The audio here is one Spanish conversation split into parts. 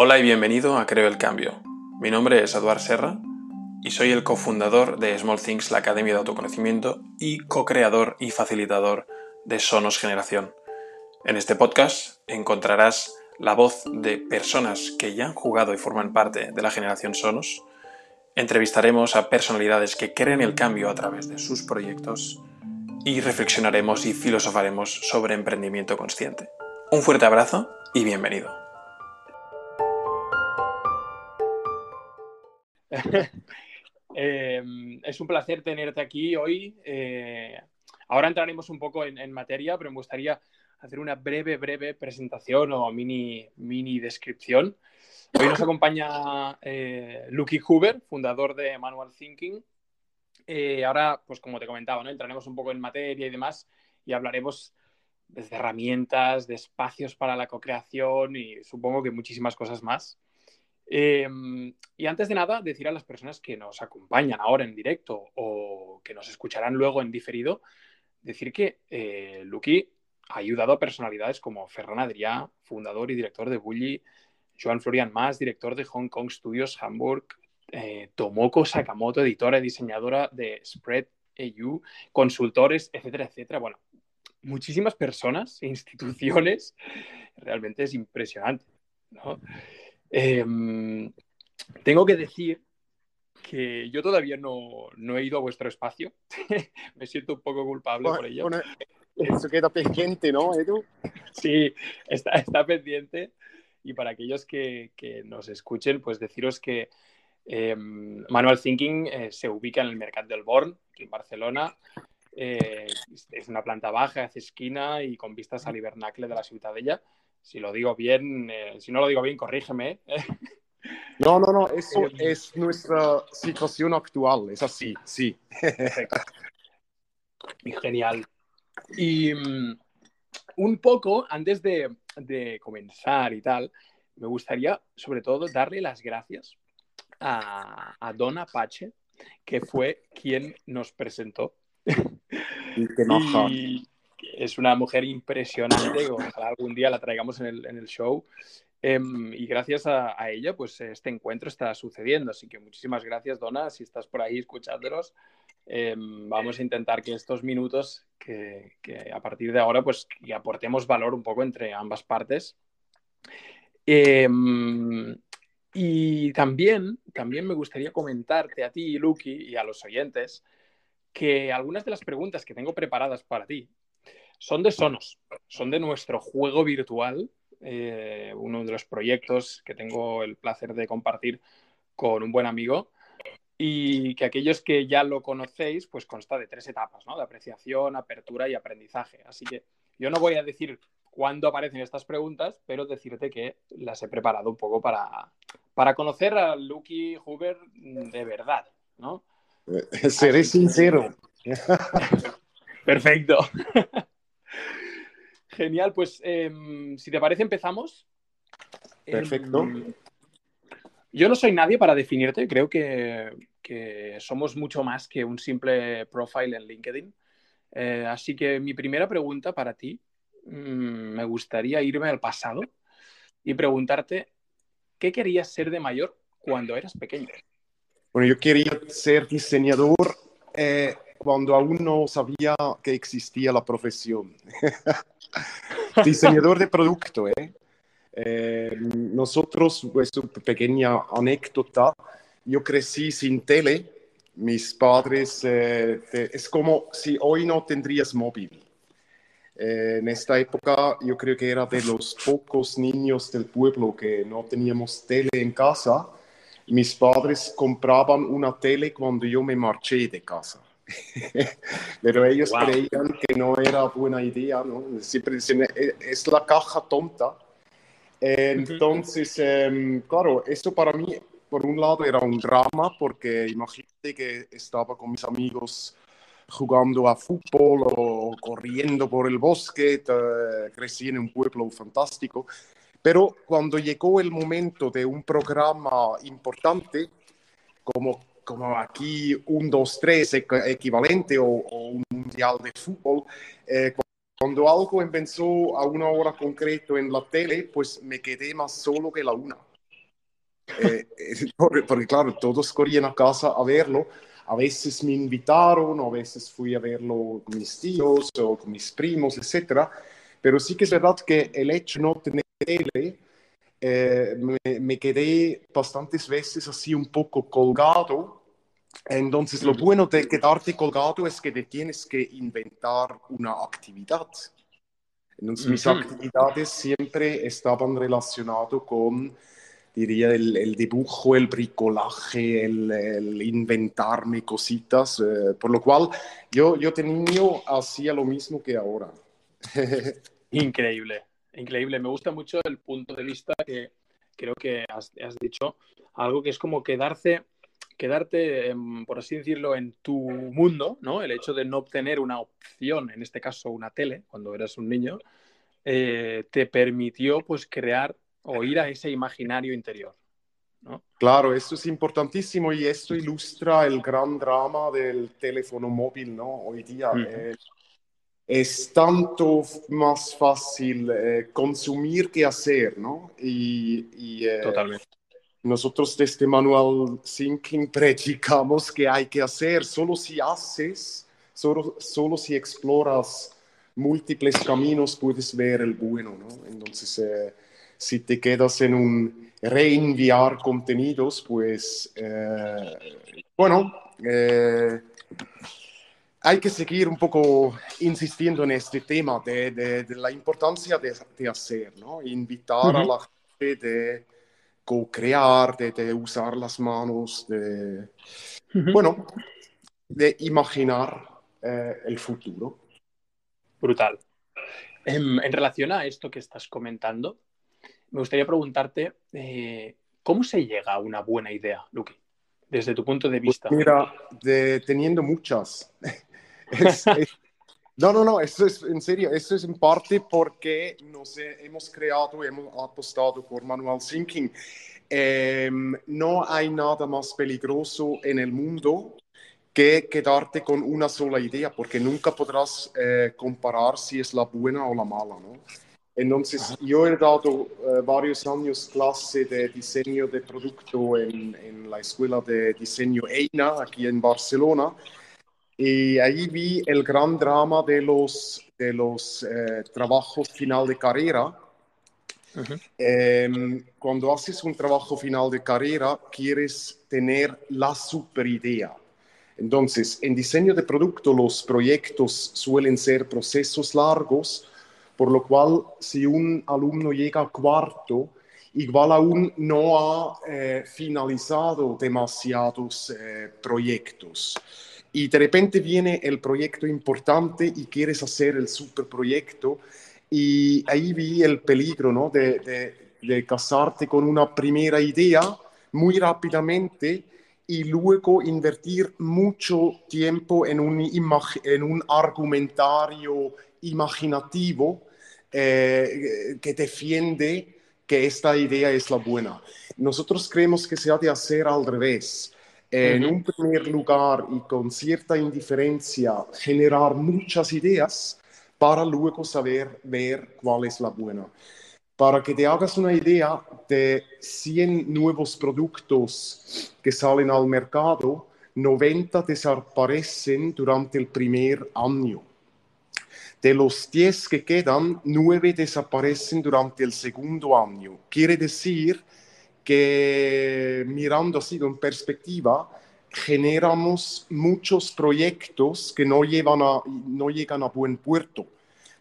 Hola y bienvenido a Creo el Cambio. Mi nombre es Eduard Serra y soy el cofundador de Small Things, la Academia de Autoconocimiento y co-creador y facilitador de Sonos Generación. En este podcast encontrarás la voz de personas que ya han jugado y forman parte de la generación Sonos. Entrevistaremos a personalidades que creen el cambio a través de sus proyectos y reflexionaremos y filosofaremos sobre emprendimiento consciente. Un fuerte abrazo y bienvenido. Em, es un placer tenerte aquí hoy. Eh, ahora entraremos un poco en, materia, pero me gustaría hacer una breve, breve presentación o mini, mini descripción. Hoy nos acompaña eh, Lucky Huber, fundador de Manual Thinking. Eh, ahora, pues como te comentaba, entraremos un poco en materia y demás y hablaremos desde herramientas, de espacios para la co-creación y supongo que muchísimas cosas más. Em, y antes de nada, decir a las personas que nos acompañan ahora en directo o que nos escucharán luego en diferido, decir que eh, ha ayudado a personalidades como Ferran Adrià, fundador y director de Bully, Joan Florian Mas, director de Hong Kong Studios Hamburg, eh, Tomoko Sakamoto, editora y diseñadora de Spread EU, consultores, etcétera, etcétera. Bueno, muchísimas personas e instituciones. Realmente es impresionante. ¿no? Em, tengo que decir que yo todavía no, he ido a vuestro espacio. Me siento un poco culpable por ello. eso queda pendiente, ¿no, Edu? Sí, está, está pendiente. Y para aquellos que, nos escuchen, pues deciros que em, Manual Thinking eh, se ubica en el Mercat del Born, en Barcelona. Eh, es una planta baja, hace esquina y con vistas al hibernacle de la Ciutadella. Si lo digo bien, eh, si no lo digo bien, corrígeme. No, no, no, eso es nuestra situación actual, es así, sí. Genial. Y mm, un poco, antes de, comenzar y tal, me gustaría sobre todo darle las gracias a, a Don Apache, que fue quien nos presentó. Y, es una mujer impresionante, ojalá algún día la traigamos en el, show. Em, y gracias a, ella, pues este encuentro está sucediendo. Así que muchísimas gracias, Donna, si estás por ahí escuchándonos. Em, vamos a intentar que estos minutos, que, a partir de ahora, pues aportemos valor un poco entre ambas partes. Em, y también, también me gustaría comentarte a ti, Lucky, y a los oyentes, que algunas de las preguntas que tengo preparadas para ti son de Sonos, son de nuestro juego virtual, eh, uno de los proyectos que tengo el placer de compartir con un buen amigo y que aquellos que ya lo conocéis, pues consta de tres etapas, ¿no? De apreciación, apertura y aprendizaje. Así que yo no voy a decir cuándo aparecen estas preguntas, pero decirte que las he preparado un poco para, para conocer a Lucky Huber de verdad, ¿no? Seré sincero. Perfecto. Genial, pues em, si te parece empezamos. Em, Perfecto. yo no soy nadie para definirte, creo que, somos mucho más que un simple profile en LinkedIn. Eh, así que mi primera pregunta para ti, mm, me gustaría irme al pasado y preguntarte, ¿qué querías ser de mayor cuando eras pequeño? Bueno, yo quería ser diseñador eh, cuando aún no sabía que existía la profesión. Diseñador de producto, ¿eh? ¿eh? nosotros, pues, una pequeña anécdota, yo crecí sin tele, mis padres, eh, es como si hoy no tendrías móvil. Eh, en esta época yo creo que era de los pocos niños del pueblo que no teníamos tele en casa. Mis padres compraban una tele cuando yo me marché de casa. Pero ellos creían que no era buena idea, ¿no? Siempre dicen, e-, es la caja tonta. Entonces, em, claro, esto para mí, por un lado, era un drama, porque imagínate que estaba con mis amigos jugando a fútbol o corriendo por el bosque, crecí en un pueblo fantástico. Pero cuando llegó el momento de un programa importante, como como aquí un 2-3 equivalente o, un mundial de fútbol, eh, cuando algo empezó a una hora concreta en la tele, pues me quedé más solo que la una. Eh, porque, claro, todos corrían a casa a verlo. A veces me invitaron, a veces fui a verlo con mis tíos o con mis primos, etc. Pero sí que es verdad que el hecho de no tener tele, eh, me, me, quedé bastantes veces así un poco colgado. Entonces, lo bueno de quedarte colgado es que te tienes que inventar una actividad. Entonces, mis actividades siempre estaban relacionadas con diría, el, el, dibujo, el bricolaje, el, el inventarme cositas, eh, por lo cual yo, yo de niño hacía lo mismo que ahora. increíble, increíble. Me gusta mucho el punto de vista que creo que has, has dicho, algo que es como quedarse quedarte, por así decirlo, en tu mundo, ¿no? El hecho de no obtener una opción, en este caso una tele, cuando eras un niño, eh, te permitió pues crear o ir a ese imaginario interior. ¿no? Claro, esto es importantísimo y esto ilustra el gran drama del teléfono móvil, ¿no? Hoy día. Eh, es tanto más fácil eh, consumir que hacer, ¿no? Y, eh, Totalmente. Nosotros desde Manual Thinking predicamos que hay que hacer, solo si haces, solo, solo si exploras múltiples caminos puedes ver el bueno, ¿no? Entonces, si te quedas en un reenviar contenidos, pues eh, bueno, eh, hay que seguir un poco insistiendo en este tema de, la importancia de, hacer, ¿no? Invitar a la gente de co-crear, de, usar las manos, de, bueno, de imaginar eh, el futuro. Brutal. En, en, relación a esto que estás comentando, me gustaría preguntarte, eh, ¿cómo se llega a una buena idea, Luque? Desde tu punto de vista. Pues mira, teniendo muchas. no, no, no, eso es en serio, eso es en parte porque nos hemos creado, hemos apostado por manual thinking. Em, no hay nada más peligroso en el mundo que quedarte con una sola idea, porque nunca podrás eh, comparar si es la buena o la mala, ¿no? Entonces, yo he dado uh, varios años clase de diseño de producto en, en, la escuela de diseño EINA, aquí en Barcelona, y ahí vi el gran drama de los, de los eh, trabajos final de carrera. Uh -huh. eh, cuando haces un trabajo final de carrera, quieres tener la super idea. Entonces, en diseño de producto, los proyectos suelen ser procesos largos por lo cual, si un alumno llega a cuarto, igual aún no ha eh, finalizado demasiados eh, proyectos. Y de repente viene el proyecto importante y quieres hacer el superproyecto. Y ahí vi el peligro ¿no? de, casarte con una primera idea muy rápidamente y luego invertir mucho tiempo en un, en un argumentario imaginativo eh, que defiende que esta idea es la buena. Nosotros creemos que se ha de hacer al revés. En un primer lugar y con cierta indiferencia, generar muchas ideas para luego saber ver cuál es la buena. Para que te hagas una idea de 100 nuevos productos que salen al mercado, 90 desaparecen durante el primer año. De los 10 que quedan, 9 desaparecen durante el segundo año. Quiere decir que mirando así en perspectiva, generamos muchos proyectos que no, a, no llegan a buen puerto.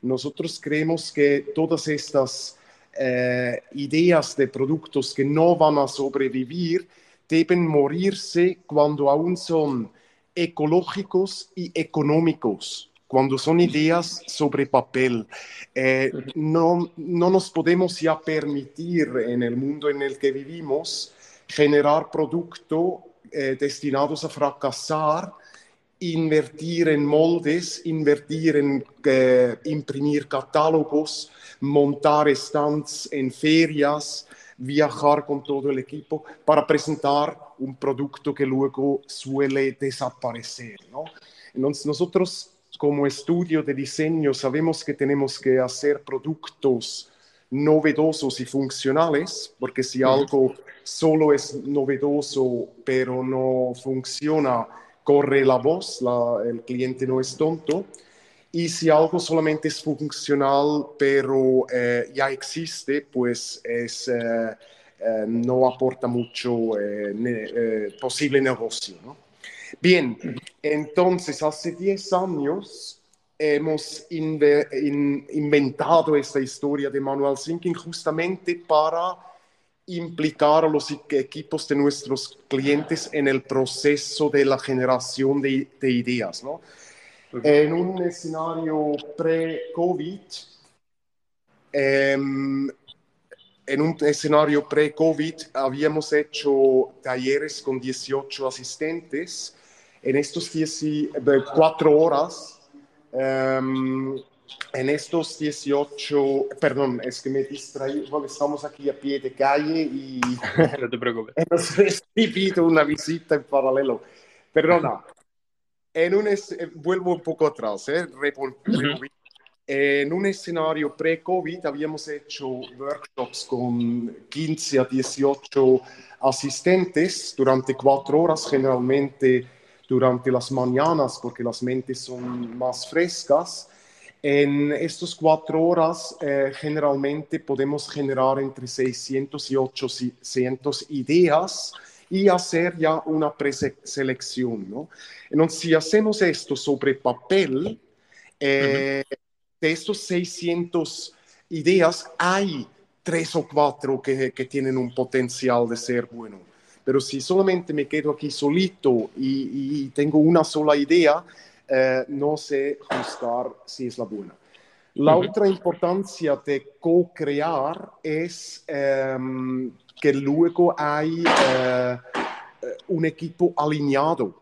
Nosotros creemos que todas estas eh, ideas de productos que no van a sobrevivir deben morirse cuando aún son ecológicos y económicos cuando son ideas sobre papel. Eh, no, no nos podemos ya permitir en el mundo en el que vivimos generar productos eh, destinados a fracasar, invertir en moldes, invertir en eh, imprimir catálogos, montar stands en ferias, viajar con todo el equipo para presentar un producto que luego suele desaparecer. ¿no? Entonces nosotros como estudio de diseño sabemos que tenemos que hacer productos novedosos y funcionales, porque si algo solo es novedoso pero no funciona, corre la voz, el cliente no es tonto. Y si algo solamente es funcional pero eh, ya existe, pues es, eh, eh, no aporta mucho posible negocio. Bien, entonces hace 10 años hemos inventado esta historia de manual thinking justamente para implicar a los equipos de nuestros clientes en el proceso de la generación de, ideas. ¿no? En un escenario pre-COVID, em, en un escenario pre-COVID habíamos hecho talleres con 18 asistentes. En estos 4 horas Um, en estos 18, perdón, es que me distraí, porque estamos aquí a pie de calle y no te preocupes. hemos recibido una visita en paralelo. Perdona, en un vuelvo un poco atrás, ¿eh? En un escenario pre-COVID habíamos hecho workshops con 15 a 18 asistentes durante cuatro horas, generalmente durante las mañanas porque las mentes son más frescas. En estas cuatro horas eh, generalmente podemos generar entre 600 y 800 ideas y hacer ya una preselección. ¿no? Entonces, si hacemos esto sobre papel, eh, de estos 600 ideas hay tres o cuatro que, que tienen un potencial de ser bueno. Pero si solamente me quedo aquí solito y, tengo una sola idea, eh, no sé juzgar si es la buena. La otra importancia de co-crear es em, que luego hay eh, un equipo alineado.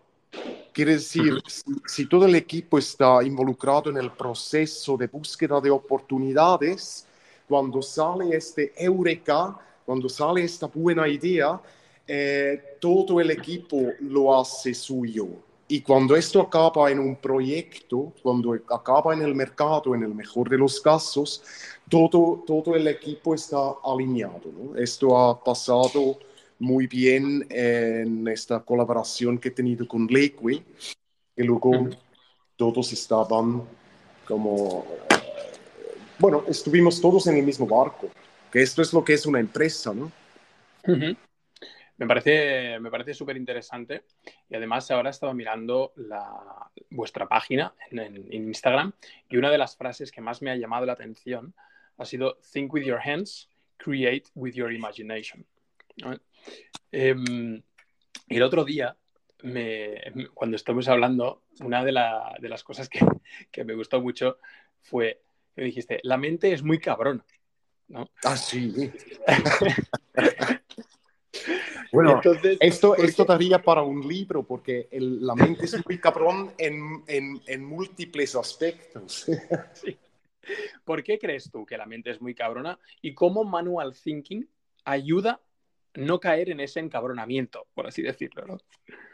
Quiere decir, si, todo el equipo está involucrado en el proceso de búsqueda de oportunidades, cuando sale este eureka, cuando sale esta buena idea, eh, todo el equipo lo hace suyo. Y cuando esto acaba en un proyecto, cuando acaba en el mercado, en el mejor de los casos, todo, todo el equipo está alineado. Esto ha pasado muy bien en esta colaboración que he tenido con Leque, que luego todos estaban como, bueno, estuvimos todos en el mismo barco, que esto es lo que es una empresa, ¿no? Me parece, me parece súper interesante y además ahora he estado mirando la, vuestra página en, Instagram y una de las frases que más me ha llamado la atención ha sido Think with your hands, create with your imagination. Em, el otro día, me, cuando estuvimos hablando, una de, de las cosas que, que, me gustó mucho fue que dijiste, la mente es muy cabrón. ¿no? Ah, sí. Bueno, esto, esto daría para un libro porque la mente es muy cabrón en, en, en múltiples aspectos. Sí. ¿Por qué crees tú que la mente es muy cabrona y cómo manual thinking ayuda no caer en ese encabronamiento, por así decirlo? No,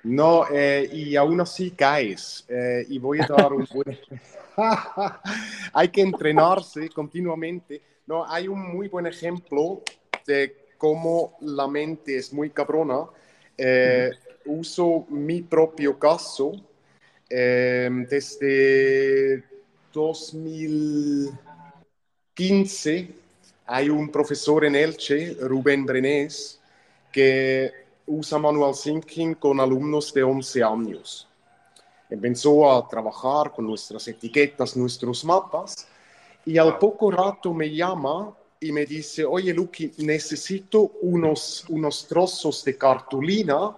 no eh, y aún así caes. Eh, y voy a dar un buen... hay que entrenarse continuamente. No, hay un muy buen ejemplo de como la mente es muy cabrona, eh, uso mi propio caso em, desde 2015. Hay un profesor en Elche, Rubén Brenés, que usa Manual Thinking con alumnos de 11 años. Empezó a trabajar con nuestras etiquetas, nuestros mapas, y al poco rato me llama y me dice, oye Luki, necesito unos, unos trozos de cartulina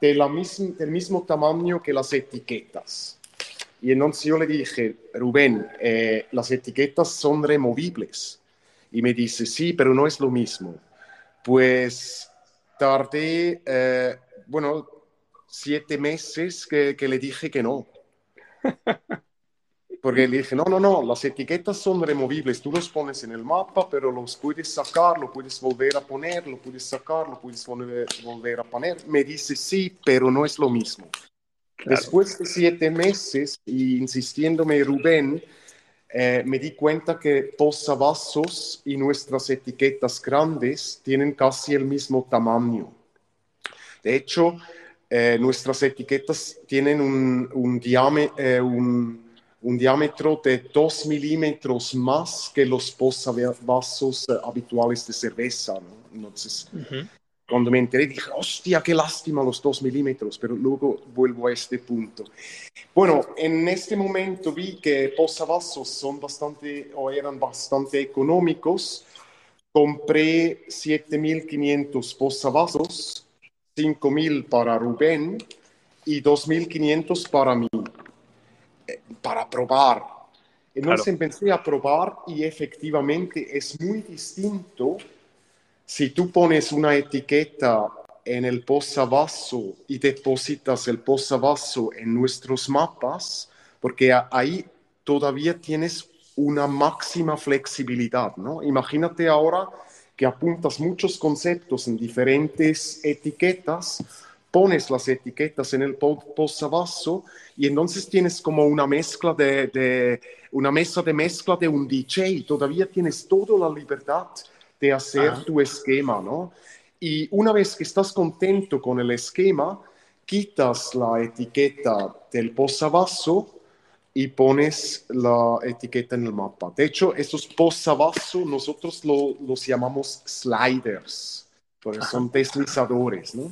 de la del mismo tamaño que las etiquetas. Y entonces yo le dije, Rubén, eh, las etiquetas son removibles. Y me dice, sí, pero no es lo mismo. Pues tardé, eh, bueno, siete meses que, que le dije que no. Porque le dije, no, no, no, las etiquetas son removibles, tú los pones en el mapa, pero los puedes sacar, lo puedes volver a poner, lo puedes sacar, lo puedes volver, a poner. Me dice, sí, pero no es lo mismo. Después de siete meses y insistiéndome Rubén, eh, me di cuenta que posavasos y nuestras etiquetas grandes tienen casi el mismo tamaño. De hecho, eh, nuestras etiquetas tienen un, un, eh, un, un, diámetro de 2 milímetros más que los posavasos habituales de cerveza. ¿no? Entonces, cuando me enteré dije, hostia, qué lástima los 2 milímetros, pero luego vuelvo a este punto. Bueno, en este momento vi que posavasos son bastante o eran bastante económicos. Compré 7.500 posavasos, 5.000 para Rubén y 2.500 para mí, eh, para probar. Entonces claro. empecé a probar y efectivamente es muy distinto si tú pones una etiqueta en el posavasos y depositas el posavasos en nuestros mapas, porque ahí todavía tienes una máxima flexibilidad, ¿no? Imagínate ahora que apuntas muchos conceptos en diferentes etiquetas, pones las etiquetas en el posavasos y entonces tienes como una mezcla de, de, una mesa de mezcla de un DJ, todavía tienes toda la libertad de hacer Ajá. tu esquema, ¿no? Y una vez que estás contento con el esquema, quitas la etiqueta del posavasos y pones la etiqueta en el mapa. De hecho, estos posavasos nosotros lo, los llamamos sliders, porque son deslizadores, ¿no?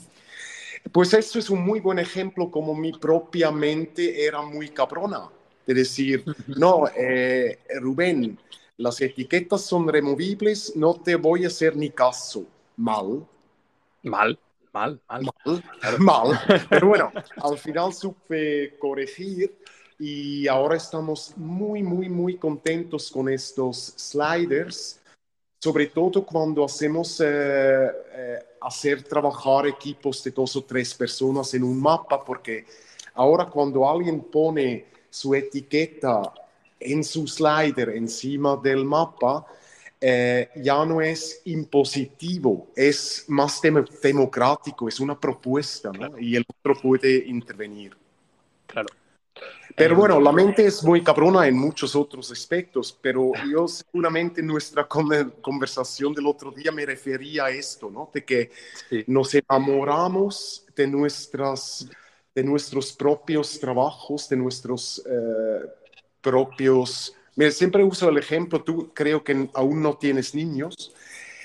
Pues esto es un muy buen ejemplo como mi propia mente era muy cabrona. De decir, no, eh, Rubén, las etiquetas son removibles, no te voy a hacer ni caso. Mal, Mal, mal, mal. Mal, mal. Pero bueno, al final supe corregir y ahora estamos muy, muy, muy contentos con estos sliders, sobre todo cuando hacemos eh, eh, hacer trabajar equipos de dos o tres personas en un mapa, porque ahora cuando alguien pone su etiqueta en su slider encima del mapa, eh, ya no es impositivo, es más dem democrático, es una propuesta, ¿no? Claro. Y el otro puede intervenir. Claro. Pero bueno, la mente es muy cabrona en muchos otros aspectos, pero yo seguramente en nuestra conversación del otro día me refería a esto, ¿no? De que sí. nos enamoramos de, nuestras, de nuestros propios trabajos, de nuestros eh, propios Mira, siempre uso el ejemplo, tú creo que aún no tienes niños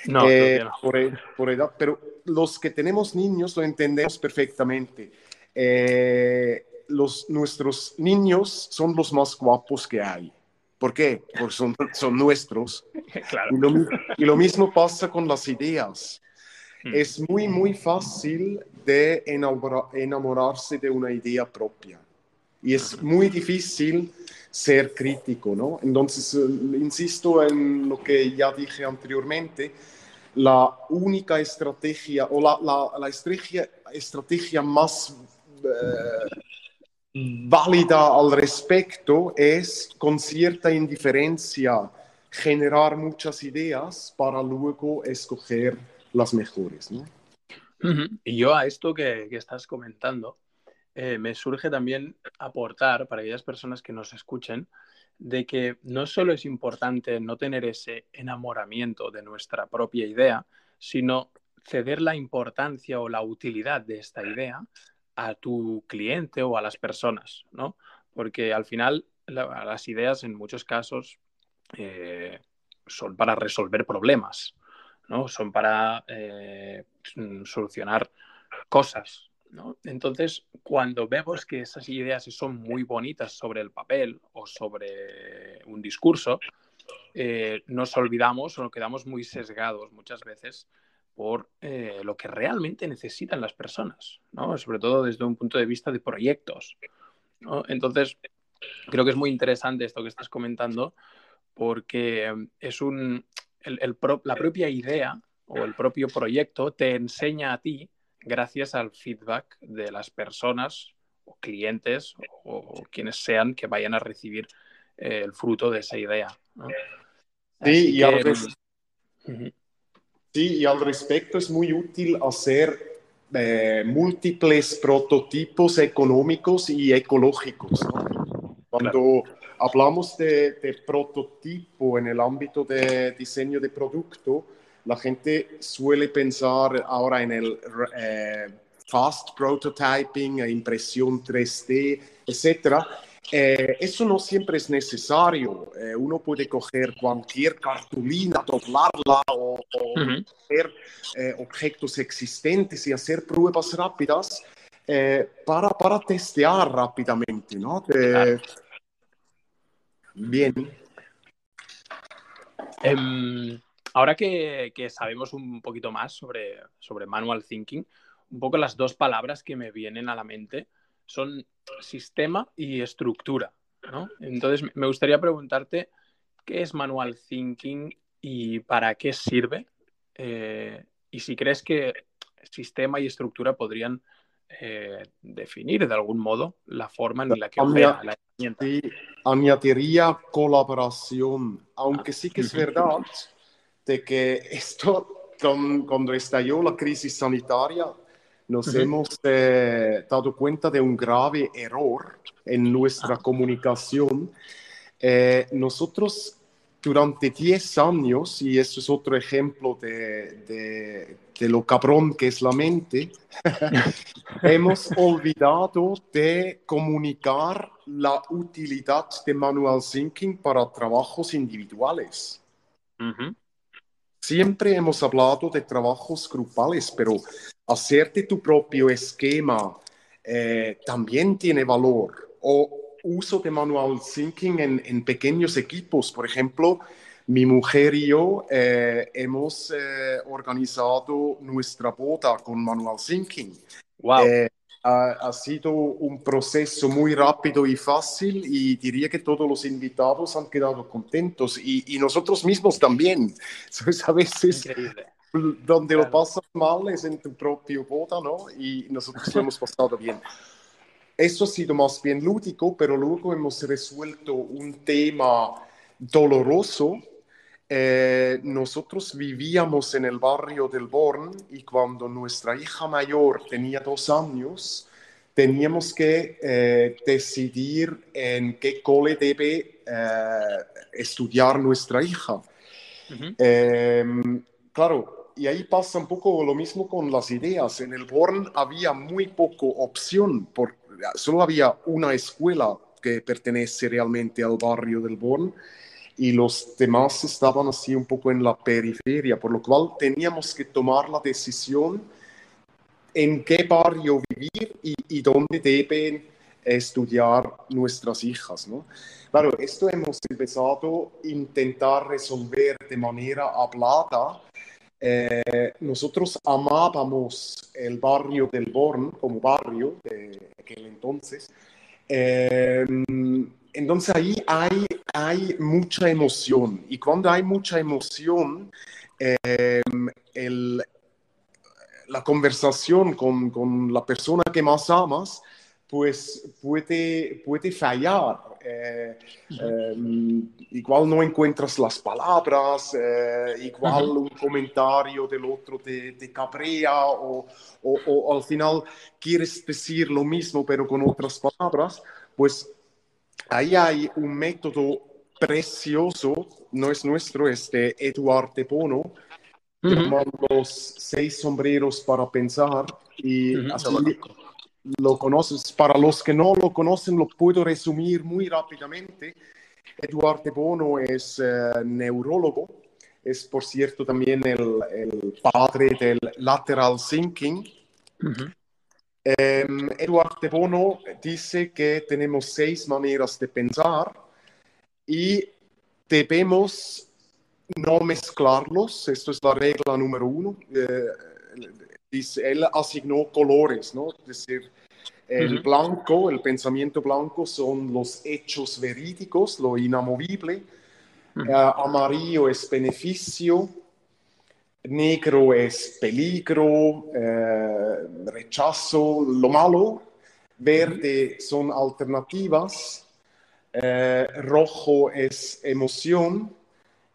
no, eh, no. Por, por, edad, pero los que tenemos niños lo entendemos perfectamente. Eh, los, nuestros niños son los más guapos que hay. ¿Por qué? Porque son, son nuestros. Claro. Y, lo, y, lo, mismo pasa con las ideas. Hmm. Es muy, muy fácil de enamora, enamorarse de una idea propia. Y es muy difícil ser crítico, ¿no? Entonces, eh, insisto en lo que ya dije anteriormente, la única estrategia o la, la, la estrategia, estrategia, más eh, válida al respecto es con cierta indiferencia generar muchas ideas para luego escoger las mejores. Y yo a esto que, que estás comentando, eh, me surge también aportar para aquellas personas que nos escuchen de que no solo es importante no tener ese enamoramiento de nuestra propia idea, sino ceder la importancia o la utilidad de esta idea a tu cliente o a las personas, ¿no? Porque al final la, las ideas en muchos casos eh, son para resolver problemas, ¿no? Son para eh, solucionar cosas, ¿no? Entonces, cuando vemos que esas ideas son muy bonitas sobre el papel o sobre un discurso, eh, nos olvidamos o nos quedamos muy sesgados muchas veces por eh, lo que realmente necesitan las personas, ¿no? sobre todo desde un punto de vista de proyectos. ¿no? Entonces, creo que es muy interesante esto que estás comentando porque es un, el, el pro, la propia idea o el propio proyecto te enseña a ti gracias al feedback de las personas o clientes o, o quienes sean que vayan a recibir eh, el fruto de esa idea. ¿no? Sí y, que... al res... uh -huh. Sí, y al respecto es muy útil hacer eh, múltiples prototipos económicos y ecológicos. ¿no? Cuando, claro. hablamos de, de, prototipo en el ámbito de diseño de producto, la gente suele pensar ahora en el eh, fast prototyping, impresión 3D, etcétera. Eh, eso no siempre es necesario. Eh, uno puede coger cualquier cartulina, doblarla o, o coger objetos existentes y hacer pruebas rápidas para, para testear rápidamente, ¿no? De, Bien. Um, ahora que, que, sabemos un poquito más sobre, sobre manual thinking, un poco las dos palabras que me vienen a la mente son sistema y estructura. ¿no? Entonces, me gustaría preguntarte qué es manual thinking y para qué sirve. Eh, y si crees que sistema y estructura podrían eh, definir de algún modo la forma en la que opera la herramienta. Sí, añadiría colaboración, aunque sí que es verdad de que esto, con, cuando estalló la crisis sanitaria, nos uh -huh. hemos eh, dado cuenta de un grave error en nuestra ah. comunicación. Eh, nosotros durante 10 años, y eso es otro ejemplo de, de, de lo cabrón que es la mente, hemos olvidado de comunicar la utilidad de manual thinking para trabajos individuales. Uh -huh. Siempre hemos hablado de trabajos grupales, pero hacerte tu propio esquema eh, también tiene valor. O uso de manual thinking en, en pequeños equipos. Por ejemplo, mi mujer y yo eh, hemos eh, organizado nuestra boda con manual thinking. Wow. Ha, ha, sido un proceso muy rápido y fácil y diría que todos los invitados han quedado contentos y, y nosotros mismos también. ¿Sabes? A veces Increíble. donde claro. lo pasas mal es en tu propio boda, ¿no? Y nosotros lo hemos pasado bien. Eso ha sido más bien lúdico, pero luego hemos resuelto un tema doloroso. Eh, nosotros vivíamos en el barrio del Born y cuando nuestra hija mayor tenía dos años, teníamos que eh, decidir en qué cole debe eh, estudiar nuestra hija. Uh -huh. claro, y ahí pasa un poco lo mismo con las ideas. En el Born había muy poco opción por solo había una escuela que pertenece realmente al barrio del Born y los demás estaban así un poco en la periferia, por lo cual teníamos que tomar la decisión en qué barrio vivir y, y dónde deben estudiar nuestras hijas. ¿no? Claro, esto hemos empezado a intentar resolver de manera hablada eh, nosotros amábamos el barrio del Born como barrio de aquel entonces. Eh, entonces ahí hay, hay mucha emoción y cuando hay mucha emoción, eh, el, la conversación con, con, la persona que más amas, pues puede, puede fallar. Eh, eh, igual no encuentras las palabras, eh, igual uh -huh. un comentario del otro te, te cabrea o, o, o, al final quieres decir lo mismo pero con otras palabras, pues ahí hay un método precioso, no es nuestro, es de Eduard de Bono, uh -huh. los seis sombreros para pensar y uh -huh. así lo conoces. Para los que no lo conocen, lo puedo resumir muy rápidamente. Eduard de Bono es uh, neurólogo, es por cierto también el, el padre del lateral thinking. Uh -huh. Um, Eduard de Bono dice que tenemos seis maneras de pensar y debemos no mezclarlos. Esto es la regla número uno. Uh, dice, él asignó colores, ¿no? Es decir, el uh -huh. blanco, el pensamiento blanco son los hechos verídicos, lo inamovible. Uh -huh. uh, amarillo es beneficio, negro es peligro, eh, rechazo, lo malo. Verde son alternativas, eh, rojo es emoción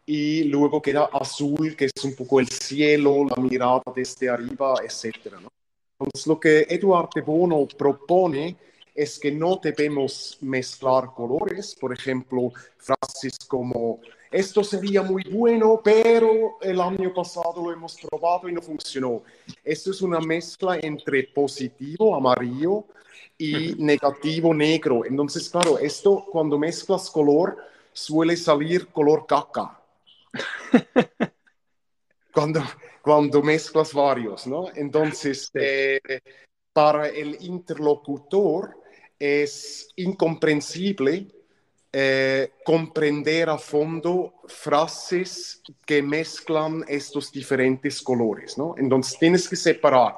y luego queda azul, que es un poco el cielo, la mirada desde arriba, etc. Entonces, lo que Eduard de Bono propone es que no debemos mezclar colores, por ejemplo, frases como esto sería muy bueno, pero el año pasado lo hemos probado y no funcionó. Esto es una mezcla entre positivo, amarillo, y negativo, negro. Entonces, claro, esto cuando mezclas color suele salir color caca. cuando, cuando mezclas varios, ¿no? Entonces, eh, para el interlocutor es incomprensible eh, comprender a fondo frases que mezclan estos diferentes colores, ¿no? Entonces tienes que separar,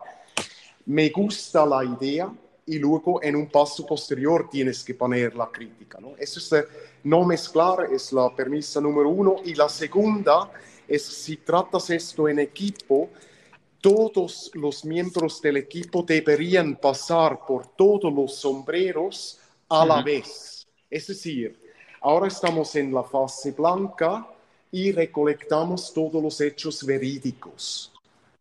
me gusta la idea y luego en un paso posterior tienes que poner la crítica, ¿no? Eso es no mezclar, es la permisa número uno. Y la segunda es si tratas esto en equipo, todos los miembros del equipo deberían pasar por todos los sombreros a la vez. Es decir, ahora estamos en la fase blanca y recolectamos todos los hechos verídicos.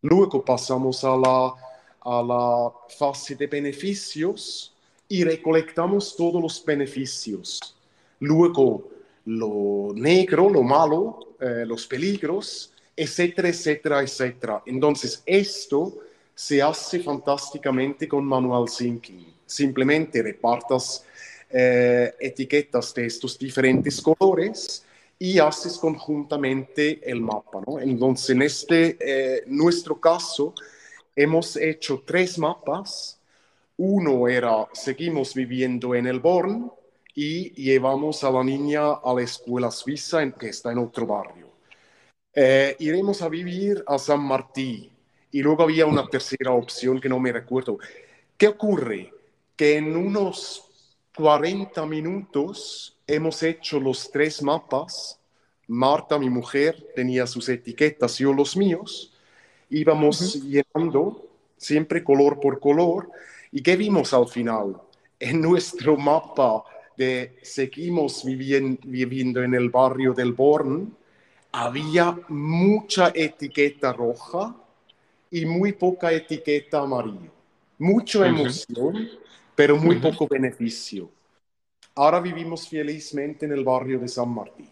Luego pasamos a la, a la fase de beneficios y recolectamos todos los beneficios. Luego lo negro, lo malo, eh, los peligros etcétera, etcétera, etcétera. Entonces, esto se hace fantásticamente con Manual Thinking. Simplemente repartas eh, etiquetas de estos diferentes colores y haces conjuntamente el mapa. ¿no? Entonces, en este, eh, nuestro caso, hemos hecho tres mapas. Uno era, seguimos viviendo en el Born y llevamos a la niña a la escuela suiza que está en otro barrio. Eh, iremos a vivir a San Martín. Y luego había una tercera opción que no me recuerdo. ¿Qué ocurre? Que en unos 40 minutos hemos hecho los tres mapas. Marta, mi mujer, tenía sus etiquetas, yo los míos. Íbamos llenando siempre color por color. ¿Y qué vimos al final? En nuestro mapa de seguimos viviendo en el barrio del Born, había mucha etiqueta roja y muy poca etiqueta amarilla. Mucha emoción, pero muy poco beneficio. Ahora vivimos felizmente en el barrio de San Martín.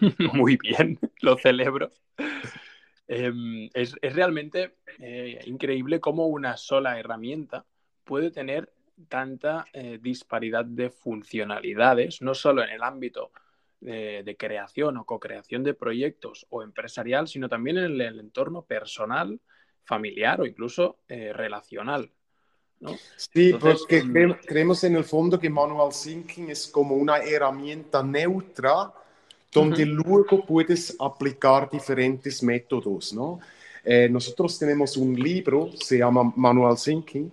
Muy bien, lo celebro. Em, es, realmente eh, increíble cómo una sola herramienta puede tener tanta eh, disparidad de funcionalidades, no solo en el ámbito de, creación o co-creación de proyectos o empresarial, sino también en el, entorno personal, familiar o incluso eh, Sí, porque mm, creemos en el fondo que Manual Thinking es como una herramienta neutra donde luego puedes aplicar diferentes métodos, ¿no? Eh, nosotros tenemos un libro, se llama Manual Thinking,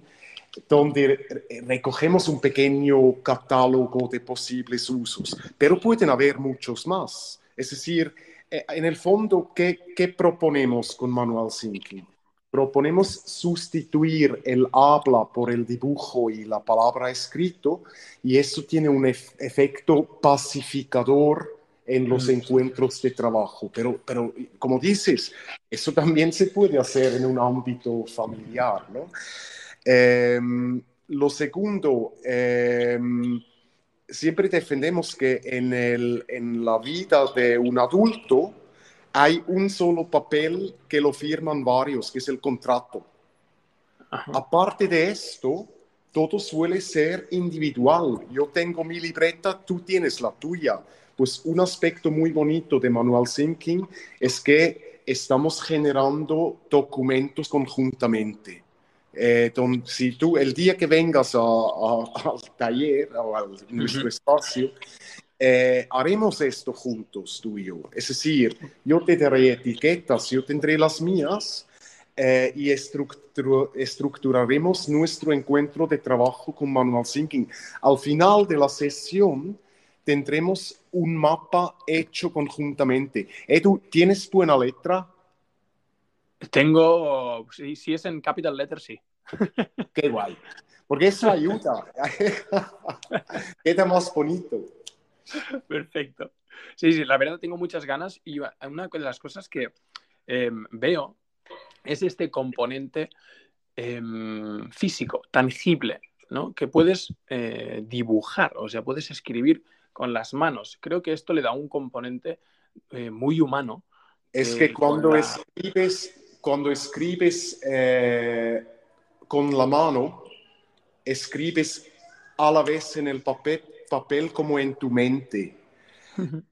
donde recogemos un pequeño catálogo de posibles usos, pero pueden haber muchos más. Es decir, eh, en el fondo, ¿qué, qué proponemos con Manual Thinking? Proponemos sustituir el habla por el dibujo y la palabra escrito, y eso tiene un efecto pacificador en los mm. encuentros de trabajo. Pero, pero, como dices, eso también se puede hacer en un ámbito familiar, ¿no? Em, lo segundo, em, siempre defendemos que en, el, en la vida de un adulto hay un solo papel que lo firman varios, que es el contrato. Aparte de esto, todo suele ser individual. Yo tengo mi libreta, tú tienes la tuya. Pues un aspecto muy bonito de Manual Thinking es que estamos generando documentos conjuntamente. Eh, si tú el día que vengas al taller o a nuestro espacio, eh, haremos esto juntos, tú y yo. Es decir, yo te daré etiquetas, yo tendré las mías eh, y estructuraremos nuestro encuentro de trabajo con Manual Thinking. Al final de la sesión tendremos un mapa hecho conjuntamente. Edu, ¿tienes buena letra? Tengo, si, es en capital letter, sí. Qué guay. Porque eso ayuda. Queda más bonito. Perfecto. Sí, sí, la verdad tengo muchas ganas y una de las cosas que em, veo es este componente em, físico, tangible, ¿no? Que puedes eh, dibujar, o sea, puedes escribir con las manos. Creo que esto le da un componente eh, muy humano. Es que cuando la- escribes, cuando escribes eh, con la mano, escribes a la vez en el papel, papel como en tu mente.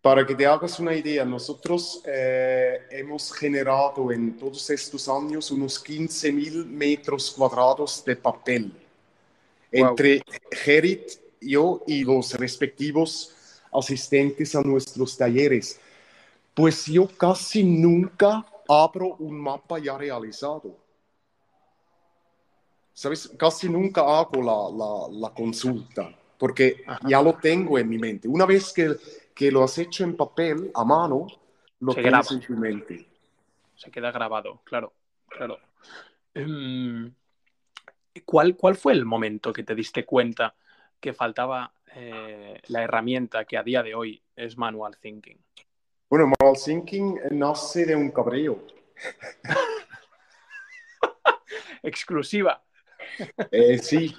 Para que te hagas una idea, nosotros eh, hemos generado en todos estos años unos 15 mil metros cuadrados de papel Wow. entre Gerit, yo y los respectivos asistentes a nuestros talleres. Pues yo casi nunca abro un mapa ya realizado. ¿Sabes? Casi nunca hago la, la- la consulta, porque Ajá. ya lo tengo en mi mente. Una vez que, que lo has hecho en papel, a mano, lo Se tienes graba. en tu mente. Se queda grabado, claro, claro. Em, ¿cuál, ¿Cuál fue el momento que te diste cuenta que faltaba eh, la herramienta que a día de hoy es manual thinking? Bueno, Moral Thinking nace de un cabreo. Exclusiva. Eh, sí,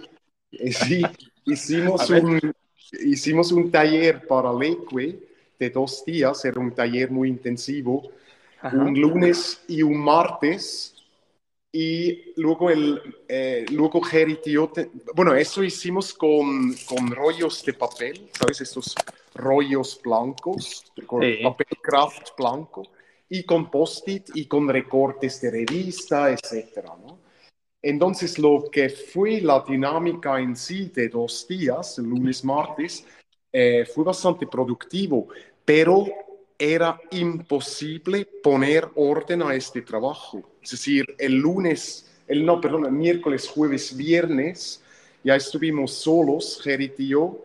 eh, sí. Hicimos un, hicimos un taller para Leque de dos días, era un taller muy intensivo, Ajá. un lunes y un martes. Y luego, el, eh, luego Gerit y yo, te- bueno, eso hicimos con, con rollos de papel, ¿sabes? Estos rollos blancos, con Sí. papel craft blanco, y con post-it y con recortes de revista, etcétera, ¿no? Entonces, lo que fue la dinámica en sí de dos días, lunes, martes, eh, fue bastante productivo, pero era imposible poner orden a este trabajo. Es decir, el lunes, el, no, perdón, el miércoles, jueves, viernes, ya estuvimos solos, Gerit y yo,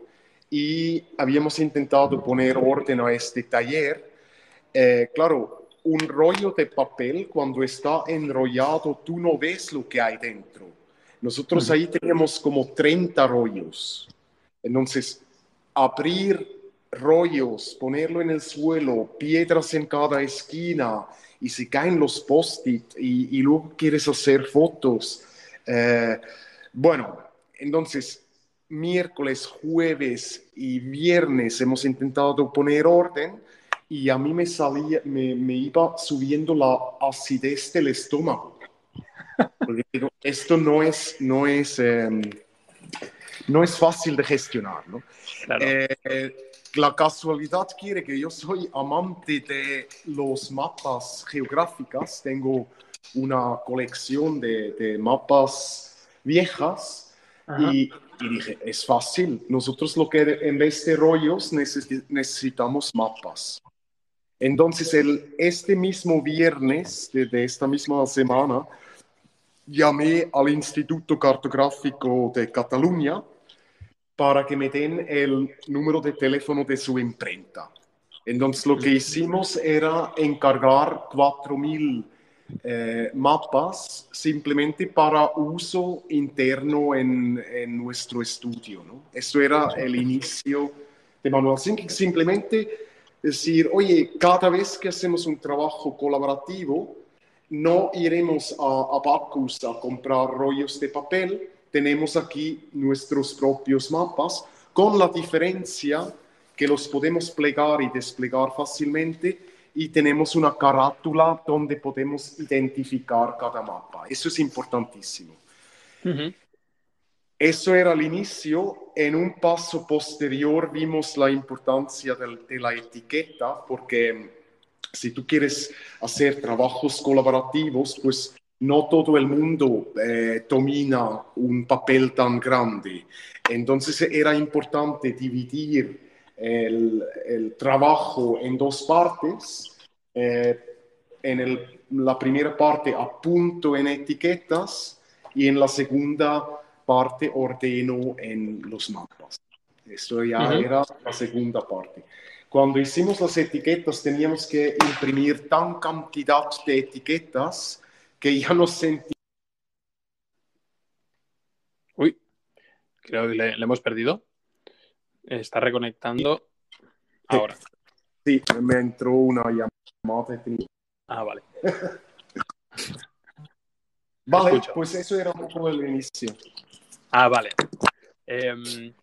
y habíamos intentado poner orden a este taller. Eh, claro, un rollo de papel, cuando está enrollado, tú no ves lo que hay dentro. Nosotros ahí teníamos como 30 rollos. Entonces, abrir rollos, ponerlo en el suelo, piedras en cada esquina, y se caen los post-it, y, y luego quieres hacer fotos. Eh, bueno, entonces, miércoles, jueves y viernes hemos intentado poner orden y a mí me salía, me, me iba subiendo la acidez del estómago. Porque digo, esto no es, no es, em, no es fácil de gestionar, ¿no? Claro. Eh, la casualidad quiere que yo soy amante de los mapas geográficos. Tengo una colección de, de mapas viejas y, y dije, es fácil. Nosotros lo que en vez de rollos necesi- necesitamos mapas. Entonces, el, este mismo viernes de, de esta misma semana, llamé al Instituto Cartográfico de Cataluña para que me den el número de teléfono de su imprenta. Entonces, lo que hicimos era encargar 4.000 eh, mapas simplemente para uso interno en, en nuestro estudio. ¿no? Esto era el inicio de Manual Thinking. Simplemente decir, oye, cada vez que hacemos un trabajo colaborativo, no iremos a, a Bacchus a comprar rollos de papel, tenemos aquí nuestros propios mapas, con la diferencia que los podemos plegar y desplegar fácilmente y tenemos una carátula donde podemos identificar cada mapa. Eso es importantísimo. Ujú. Eso era el inicio. En un paso posterior vimos la importancia de, la etiqueta, porque si tú quieres hacer trabajos colaborativos, pues no todo el mundo eh, domina un papel tan grande. Entonces era importante dividir el, trabajo en dos partes. Eh, en la primera parte apunto en etiquetas y en la segunda parte ordeno en los mapas. Esto ya Ujú. era la segunda parte. Cuando hicimos las etiquetas teníamos que imprimir tan cantidad de etiquetas que ya no sentí Uy, creo que le, le hemos perdido. Está reconectando ahora. Sí, me entró una llamada. Ah, vale. Vale, pues eso era un poco el inicio. Ah, vale. Em,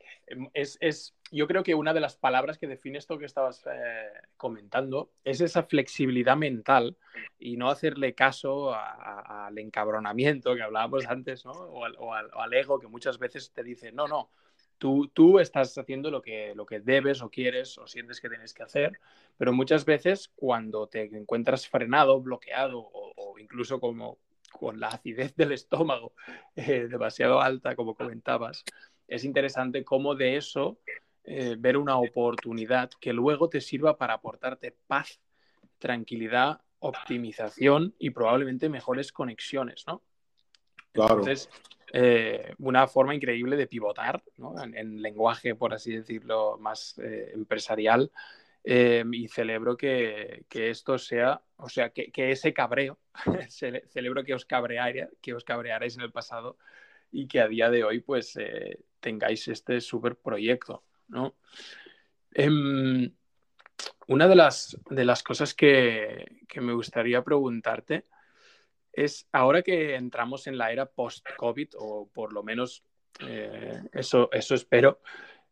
es, es, yo creo que una de las palabras que define esto que estabas eh, comentando es esa flexibilidad mental y no hacerle caso al encabronamiento que hablábamos antes, ¿no? O al, o, al, ego que muchas veces te dice, no, no, tú, tú estás haciendo lo que, lo que debes o quieres o sientes que tienes que hacer, pero muchas veces cuando te encuentras frenado, bloqueado o, o incluso como con la acidez del estómago eh, demasiado alta, como comentabas, es interesante cómo de eso eh, ver una oportunidad que luego te sirva para aportarte paz, tranquilidad, optimización y probablemente mejores conexiones, ¿no? Claro. Entonces, eh, una forma increíble de pivotar ¿no? en, lenguaje, por así decirlo, más empresarial. y celebro que, que, esto sea, o sea, que, que ese cabreo, celebro que os, cabrearais, que os cabrearais en el pasado y que a día de hoy pues tengáis este súper proyecto. ¿no? Em, una de las, de las cosas que, me gustaría preguntarte es, ahora que entramos en la era post-COVID, o por lo menos eh, eso, eso espero,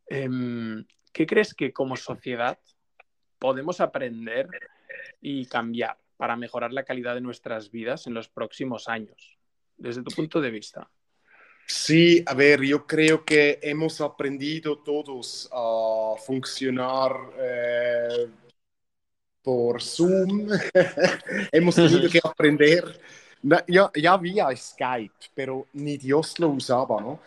em, ¿qué crees que como sociedad podemos aprender y cambiar para mejorar la calidad de nuestras vidas en los próximos años, desde tu punto de vista? Sí, a ver, yo creo que hemos aprendido todos a funcionar eh, por Zoom. hemos tenido que aprender. Ya, ya, había Skype, pero ni Dios lo usaba, ¿no?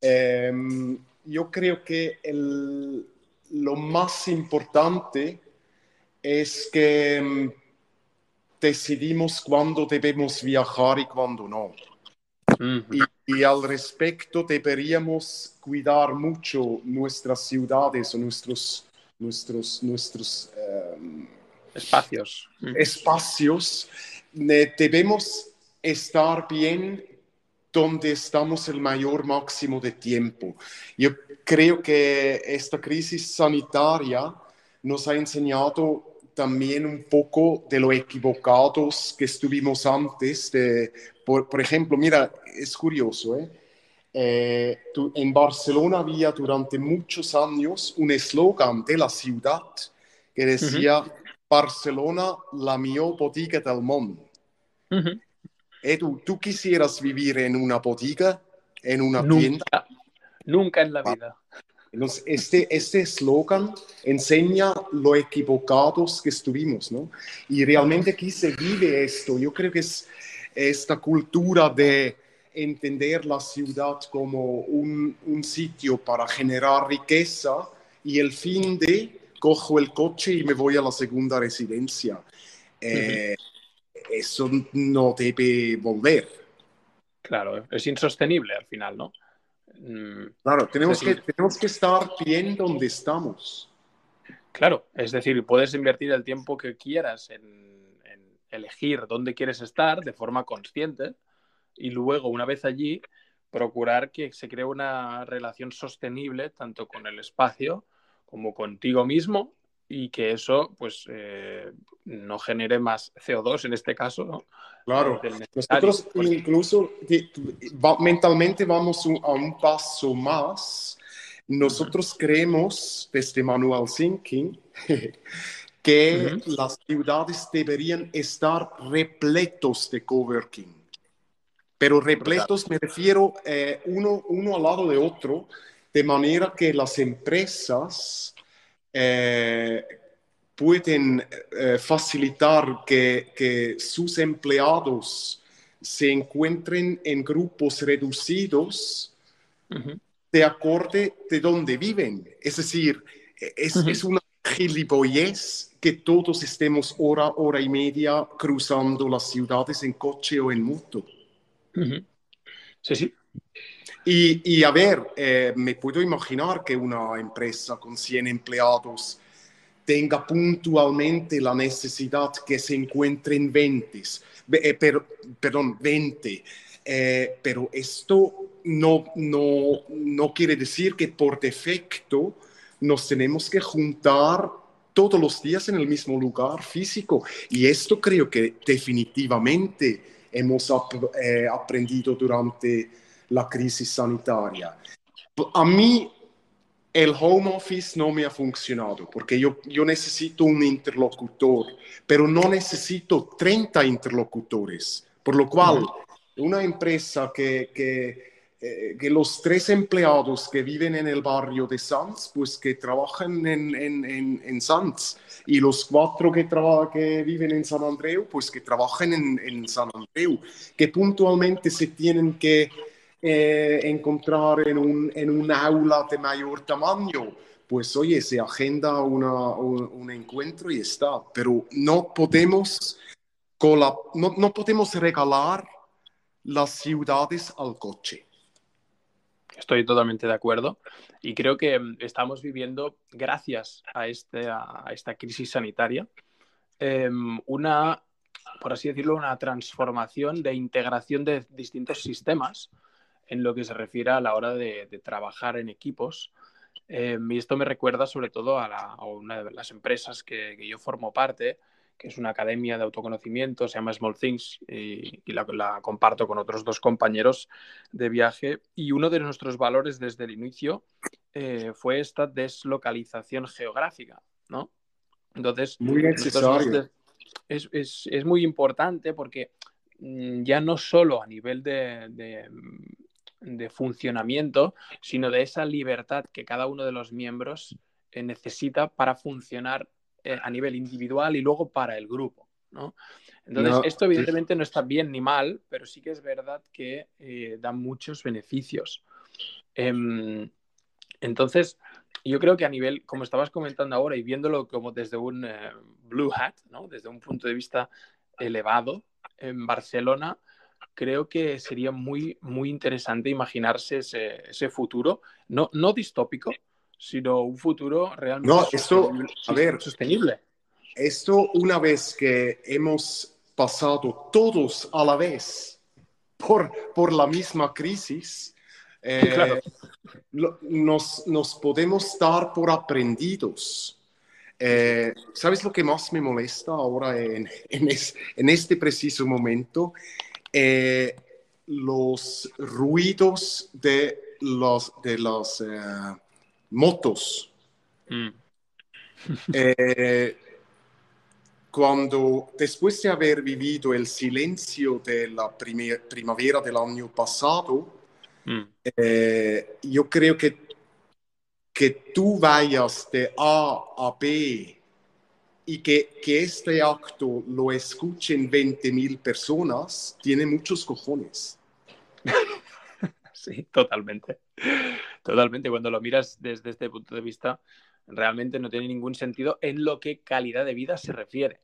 Em, yo creo que el, lo más importante es que em, decidimos cuándo debemos viajar y cuándo no y, al respecto deberíamos cuidar mucho nuestras ciudades o nuestros, nuestros, nuestros em, espacios. espacios. debemos estar bien donde estamos el mayor máximo de tiempo. Yo creo que esta crisis sanitaria nos ha enseñado también un poco de lo equivocados que estuvimos antes. De, por, por ejemplo, mira, es curioso, ¿eh? Eh, en Barcelona había durante muchos años un eslogan de la ciudad que decía Barcelona, la mejor botica del mundo. Edu, ¿tú quisieras vivir en una botica, en una tienda? Nunca en la vida. Entonces, este, este enseña lo equivocados que estuvimos, ¿no? Y realmente aquí se vive esto. Yo creo que es esta cultura de entender la ciudad como un, un sitio para generar riqueza y el fin de cojo el coche y me voy a la segunda residencia. Eh, eso no debe volver. Claro, es insostenible al final, ¿no? Mm, claro, tenemos, que, tenemos que estar bien donde estamos. Claro, es decir, puedes invertir el tiempo que quieras en, elegir dónde quieres estar de forma consciente y luego, una vez allí, procurar que se cree una relación sostenible tanto con el espacio como contigo mismo y que eso pues eh, no genere más CO2 en este caso, ¿no? Claro, nosotros incluso mentalmente vamos a un paso más. Nosotros creemos desde Manual Thinking que las ciudades deberían estar repletos de coworking. Pero repletos me refiero eh, uno, uno al lado de otro, de manera que las empresas eh, pueden eh, facilitar que, sus empleados se encuentren en grupos reducidos de acorde de donde viven. Es decir, es, es una gilipollez que todos estemos hora, hora y media cruzando las ciudades en coche o en moto. Sí, sí. Y, a ver, eh, me puedo imaginar que una empresa con 100 empleados tenga puntualmente la necesidad que se encuentren 20, eh, pero, perdón, 20. Eh, pero esto no, no, no quiere decir que por defecto nos tenemos que juntar todos los días en el mismo lugar físico. Y esto creo que definitivamente hemos aprendido durante la crisis sanitaria. A mí el home office no me ha funcionado porque yo, yo necesito un interlocutor, pero no necesito 30 interlocutores. Por lo cual, una empresa que, que eh, que los tres empleados que viven en el barrio de Sanz, pues que trabajan en, en, en, Sanz, y los cuatro que, que viven en San Andreu, pues que trabajan en, en San Andreu, que puntualmente se tienen que eh, encontrar en un, en un aula de mayor tamaño, pues oye, se agenda una, un, un, encuentro y está, pero no podemos, no, no podemos regalar las ciudades al coche. Estoy totalmente de acuerdo. Y creo que mm, estamos viviendo, gracias a, este, a esta crisis sanitaria, em, una, por así decirlo, una transformación de integración de distintos sistemas en lo que se refiere a la hora de, trabajar en equipos. Em, y esto me recuerda sobre todo a, una de las empresas que, que yo formo parte, que es una academia de autoconocimiento, se llama Small Things y, la, comparto con otros dos compañeros de viaje. Y uno de nuestros valores desde el inicio eh, fue esta deslocalización geográfica, ¿no? Entonces, muy necesario. Es, es, es, muy importante porque mm, ya no solo a nivel de, de, funcionamiento, sino de esa libertad que cada uno de los miembros eh, necesita para funcionar eh, a nivel individual y luego para el grupo, ¿no? Entonces, esto evidentemente no está bien ni mal, pero sí que es verdad que eh, da muchos beneficios. Em, entonces, yo creo que a nivel, como estabas comentando ahora y viéndolo como desde un eh, blue hat, ¿no? desde un punto de vista elevado, en Barcelona, creo que sería muy, muy interesante imaginarse ese, ese futuro, no, no distópico, sino un futuro realmente no, esto, a ver, sostenible. Esto una vez que hemos pasado todos a la vez por, por la misma crisis, eh, nos, nos, podemos dar por aprendidos. Eh, ¿Sabes lo que más me molesta ahora en, en, en este preciso momento? Eh, los ruidos de los, de los motos. Mm. Eh, cuando después de haber vivido el silencio de la primavera del año pasado, mm. eh, yo creo que que tú vayas de A a B y que, que este acto lo escuchen 20 mil personas, tiene muchos cojones. sí, totalmente. Totalmente, cuando lo miras desde este punto de vista, realmente no tiene ningún sentido en lo que calidad de vida se refiere.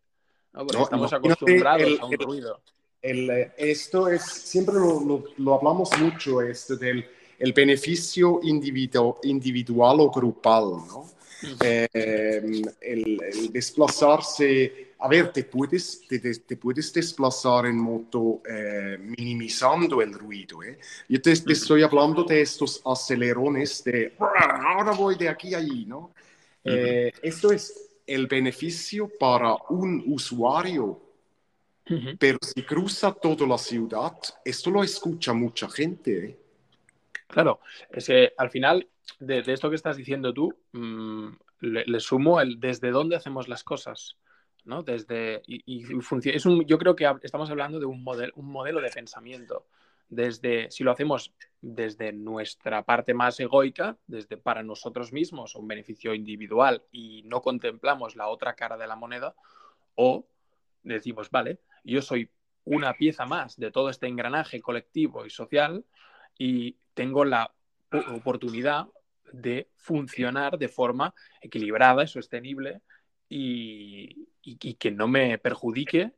estamos acostumbrados a un ruido. Eh, esto es, siempre lo, lo, hablamos mucho, esto del el beneficio individual o grupal, ¿no? Eh, el, desplazarse, a ver, te puedes, te, puedes desplazar en moto eh, minimizando el ruido. ¿eh? Yo te, estoy hablando de estos acelerones de ahora voy de aquí a allí, ¿no? esto es el beneficio para un usuario, pero si cruza toda la ciudad, esto lo escucha mucha gente. Claro, es que al final de, esto que estás diciendo tú, mm, le, sumo el desde dónde hacemos las cosas. ¿no? Desde, y, es un, yo creo que estamos hablando de un, modelo un modelo de pensamiento. Desde, si lo hacemos desde nuestra parte más egoica, desde para nosotros mismos, un beneficio individual y no contemplamos la otra cara de la moneda, o decimos, vale, yo soy una pieza más de todo este engranaje colectivo y social y tengo la oportunidad de funcionar de forma equilibrada y sostenible y, que no me perjudique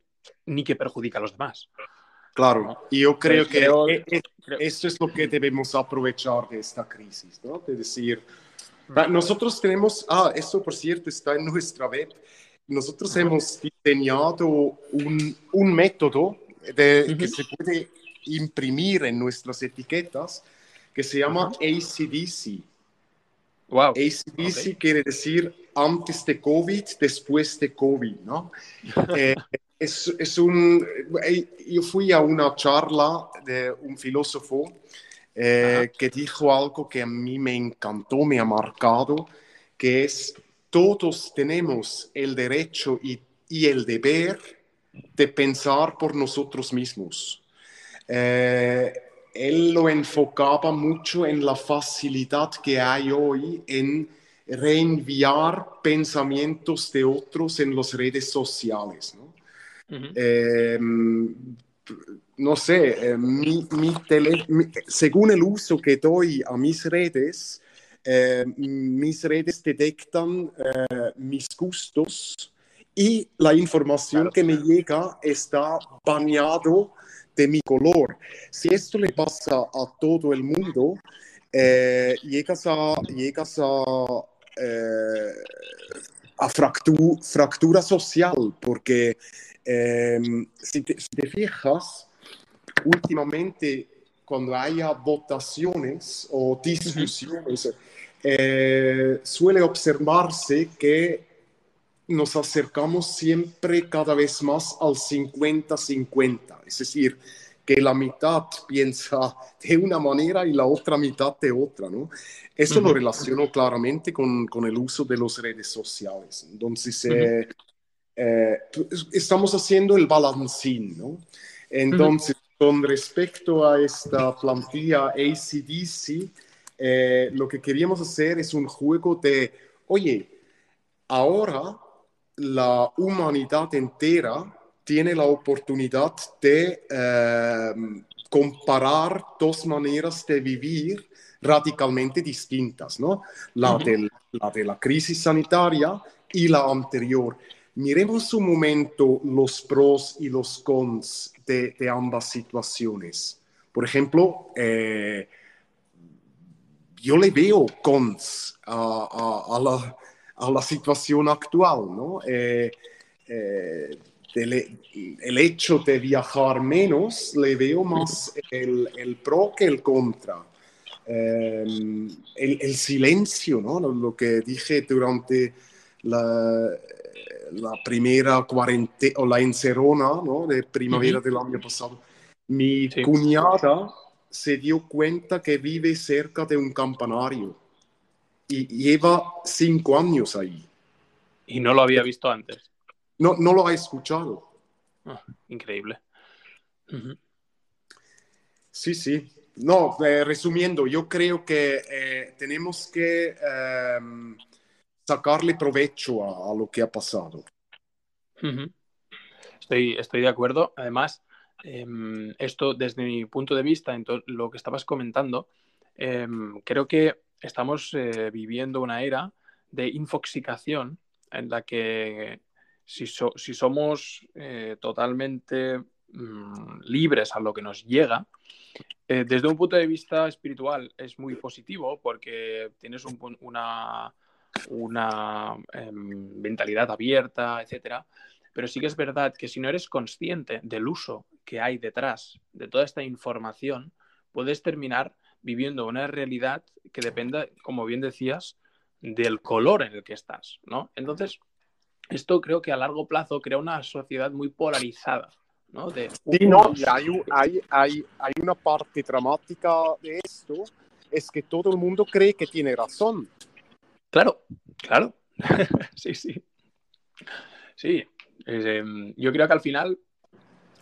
ni que perjudique a los demás. Claro, y yo creo que e, e, esto es lo que debemos aprovechar de esta crisis, ¿no? De decir, nosotros tenemos, ah, esto por cierto está en nuestra web, nosotros hemos diseñado un, un método de, que se puede imprimir en nuestras etiquetas que se llama ACDC. Wow. ACDC quiere decir antes de COVID, después de COVID, ¿no? Eh, es, un, eh, yo fui a una charla de un filósofo eh, que dijo algo que a mí me encantó, me ha marcado, que es, todos tenemos el derecho y, y el deber de pensar por nosotros mismos. Eh, él lo enfocaba mucho en la facilidad que hay hoy en reenviar pensamientos de otros en las redes sociales. ¿no? eh, no sé, eh, mi, mi tele, mi, según el uso que doy a mis redes, eh, mis redes detectan eh, mis gustos y la información que me llega está bañado de mi color. Si esto le pasa a todo el mundo, eh, llegas a, llegas a, eh, a fractu fractura social, porque eh, si, te, si, te, fijas, últimamente cuando haya votaciones o discusiones, -huh. suele observarse que nos acercamos siempre cada vez más al 50-50, es decir, que la mitad piensa de una manera y la otra mitad de otra, ¿no? Eso uh -huh. lo relaciono claramente con, con, el uso de las redes sociales. Entonces, uh -huh. eh, estamos haciendo el balancín, ¿no? Entonces, con respecto a esta plantilla ACDC, eh, lo que queríamos hacer es un juego de, oye, ahora la humanidad entera tiene la oportunidad de eh, comparar dos maneras de vivir radicalmente distintas, ¿no? La, uh -huh. de, la de la crisis sanitaria y la anterior. Miremos un momento los pros y los cons de, de ambas situaciones. Por ejemplo, eh, yo le veo cons a, a, a, la, a la, situación actual, ¿no? Eh, eh, el, el, hecho de viajar menos, le veo más el, el pro que el contra. Eh, el, el, silencio, ¿no? Lo, lo, que dije durante la, la primera cuarentena o la encerrona ¿no? de primavera uh -huh. del año pasado. Mi sí. cuñada se dio cuenta que vive cerca de un campanario y lleva cinco años ahí. Y no lo había visto antes. No, no lo ha escuchado. Oh, increíble. Uh -huh. Sí, sí. No, eh, resumiendo, yo creo que eh, tenemos que eh, sacarle provecho a, a, lo que ha pasado. Uh -huh. estoy, estoy de acuerdo. Además, eh, esto desde mi punto de vista, en lo que estabas comentando, eh, creo que estamos eh, viviendo una era de infoxicación en la que si, si somos eh, totalmente mmm, libres a lo que nos llega, eh, desde un punto de vista espiritual es muy positivo porque tienes un, una, una eh, mentalidad abierta, etcétera. Pero sí que es verdad que si no eres consciente del uso que hay detrás de toda esta información, puedes terminar viviendo una realidad que dependa, como bien decías, del color en el que estás, ¿no? Entonces, esto creo que a largo plazo crea una sociedad muy polarizada. ¿no? De... Sí, no, y hay, hay, hay, hay, una parte dramática de esto, es que todo el mundo cree que tiene razón. Claro, claro. sí, sí. Sí, eh, yo creo que al final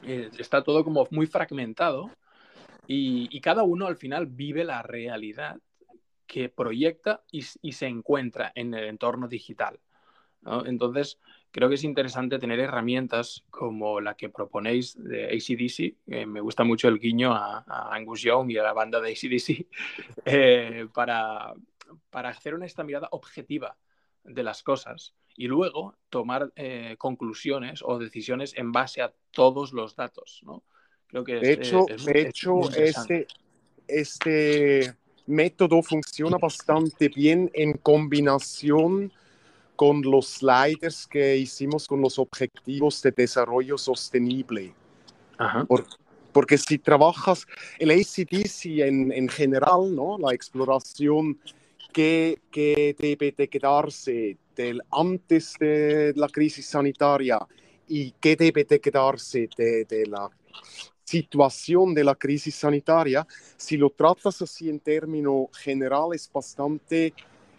eh, está todo como muy fragmentado y, cada uno al final vive la realidad que proyecta y, se encuentra en el entorno digital. Entonces, creo que es interesante tener herramientas como la que proponéis de ACDC. Eh, me gusta mucho el guiño a, Angus Young y a la banda de ACDC eh, para, para hacer una, esta mirada objetiva de las cosas y luego tomar eh, conclusiones o decisiones en base a todos los datos. Creo que de es, hecho, es, de hecho este, este método funciona bastante bien en combinación con los sliders que hicimos con los objetivos de desarrollo sostenible. Ajá. Por, porque si trabajas el ACDC en, en general, ¿no? la exploración que, que debe de quedarse del antes de la crisis sanitaria y qué debe de quedarse de, de la situación de la crisis sanitaria, si lo tratas así en términos generales, bastante,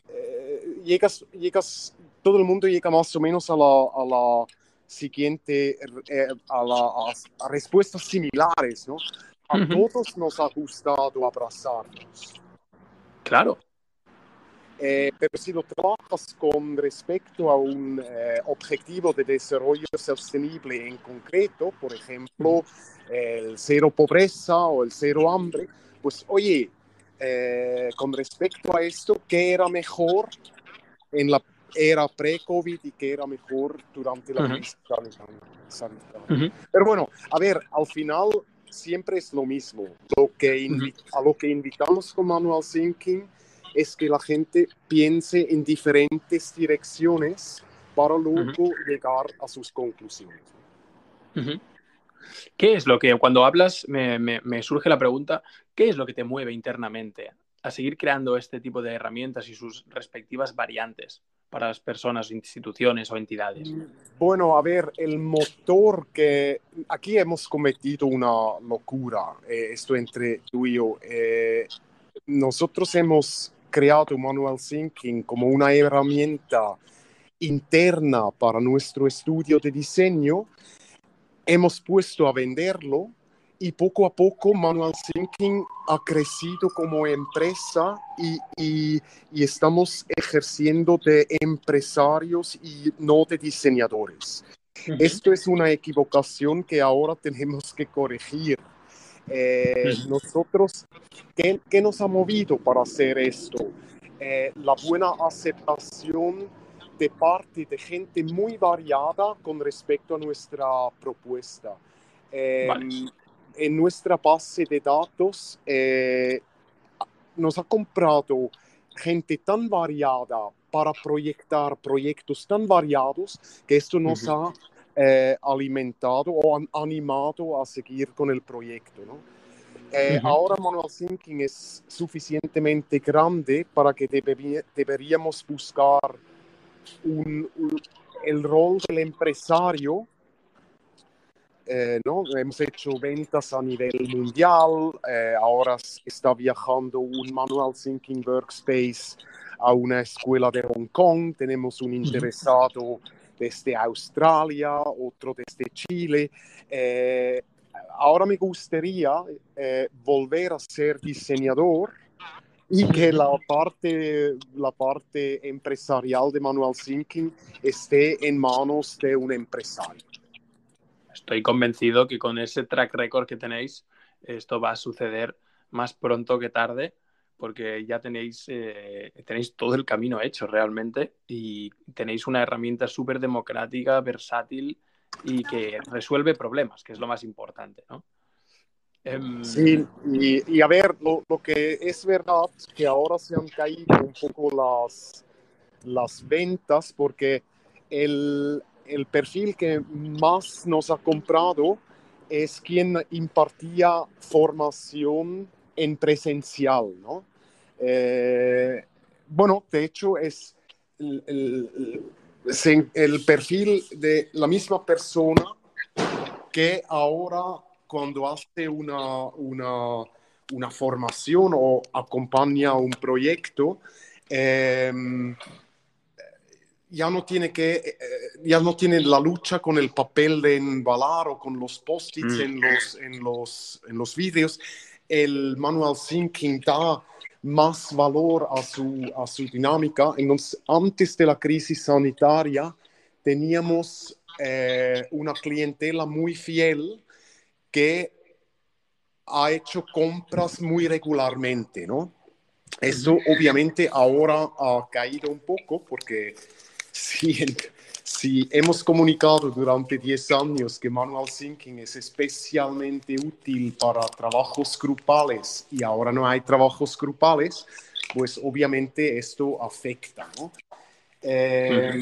eh, llegas, llegas, todo el mundo llega más o menos a la, a la siguiente, eh, a, la, a, respuestas similares, ¿no? A uh -huh. todos nos ha gustado abrazarnos. Claro. Eh, pero si lo trabajas con respecto a un eh, objetivo de desarrollo sostenible en concreto, por ejemplo, el cero pobreza o el cero hambre, pues oye, eh, con respecto a esto, ¿qué era mejor en la era pre-COVID y qué era mejor durante la crisis uh -huh. sanitaria? Uh -huh. Pero bueno, a ver, al final siempre es lo mismo. Lo que uh -huh. A lo que invitamos con Manual Thinking es que la gente piense en diferentes direcciones para luego llegar a sus conclusiones. ¿Qué es lo que, cuando hablas, me, me, me, surge la pregunta, ¿qué es lo que te mueve internamente a seguir creando este tipo de herramientas y sus respectivas variantes para las personas, instituciones o entidades? Bueno, a ver, el motor que aquí hemos cometido una locura, eh, esto entre tú y yo. Eh, nosotros hemos creado Manual Thinking como una herramienta interna para nuestro estudio de diseño, hemos puesto a venderlo y poco a poco Manual Thinking ha crecido como empresa y, y, y, estamos ejerciendo de empresarios y no de diseñadores. Uh -huh. Esto es una equivocación que ahora tenemos que corregir. Eh, uh -huh. Nosotros, ¿qué, ¿qué, nos ha movido para hacer esto? Eh, la buena aceptación de parte de gente muy variada con respecto a nuestra propuesta. Eh, vale. En nuestra base de datos eh, nos ha comprado gente tan variada para proyectar proyectos tan variados que esto nos uh -huh. ha eh, alimentado o han animado a seguir con el proyecto. ¿no? Eh, uh -huh. Ahora Manual Thinking es suficientemente grande para que debería, deberíamos buscar un, un, el rol del empresario. Eh, ¿no? Hemos hecho ventas a nivel mundial, eh, ahora está viajando un Manual Thinking Workspace a una escuela de Hong Kong, tenemos un interesado desde Australia, otro desde Chile. Eh, ahora me gustaría eh, volver a ser diseñador y que la parte, la parte empresarial de Manual Thinking esté en manos de un empresario. Estoy convencido que con ese track record que tenéis, esto va a suceder más pronto que tarde, porque ya tenéis, eh, tenéis todo el camino hecho realmente y tenéis una herramienta súper democrática, versátil y que resuelve problemas, que es lo más importante, ¿no? Um... Sí, y, y, a ver, lo, lo, que es verdad que ahora se han caído un poco las, las ventas porque el, el perfil que más nos ha comprado es quien impartía formación en presencial, ¿no? Eh, bueno, de hecho es el, el, el perfil de la misma persona que ahora cuando hace una, una, una formación o acompaña un proyecto, eh, ya no tiene que, eh, ya no tiene la lucha con el papel de embalar o con los post-its mm. en, los, en, los, en los vídeos. El manual thinking da más valor a su, a su dinámica. Entonces, antes de la crisis sanitaria, teníamos eh, una clientela muy fiel que ha hecho compras muy regularmente, ¿no? Eso obviamente ahora ha caído un poco porque si, si hemos comunicado durante 10 años que Manual Thinking es especialmente útil para trabajos grupales y ahora no hay trabajos grupales, pues obviamente esto afecta, ¿no? Eh,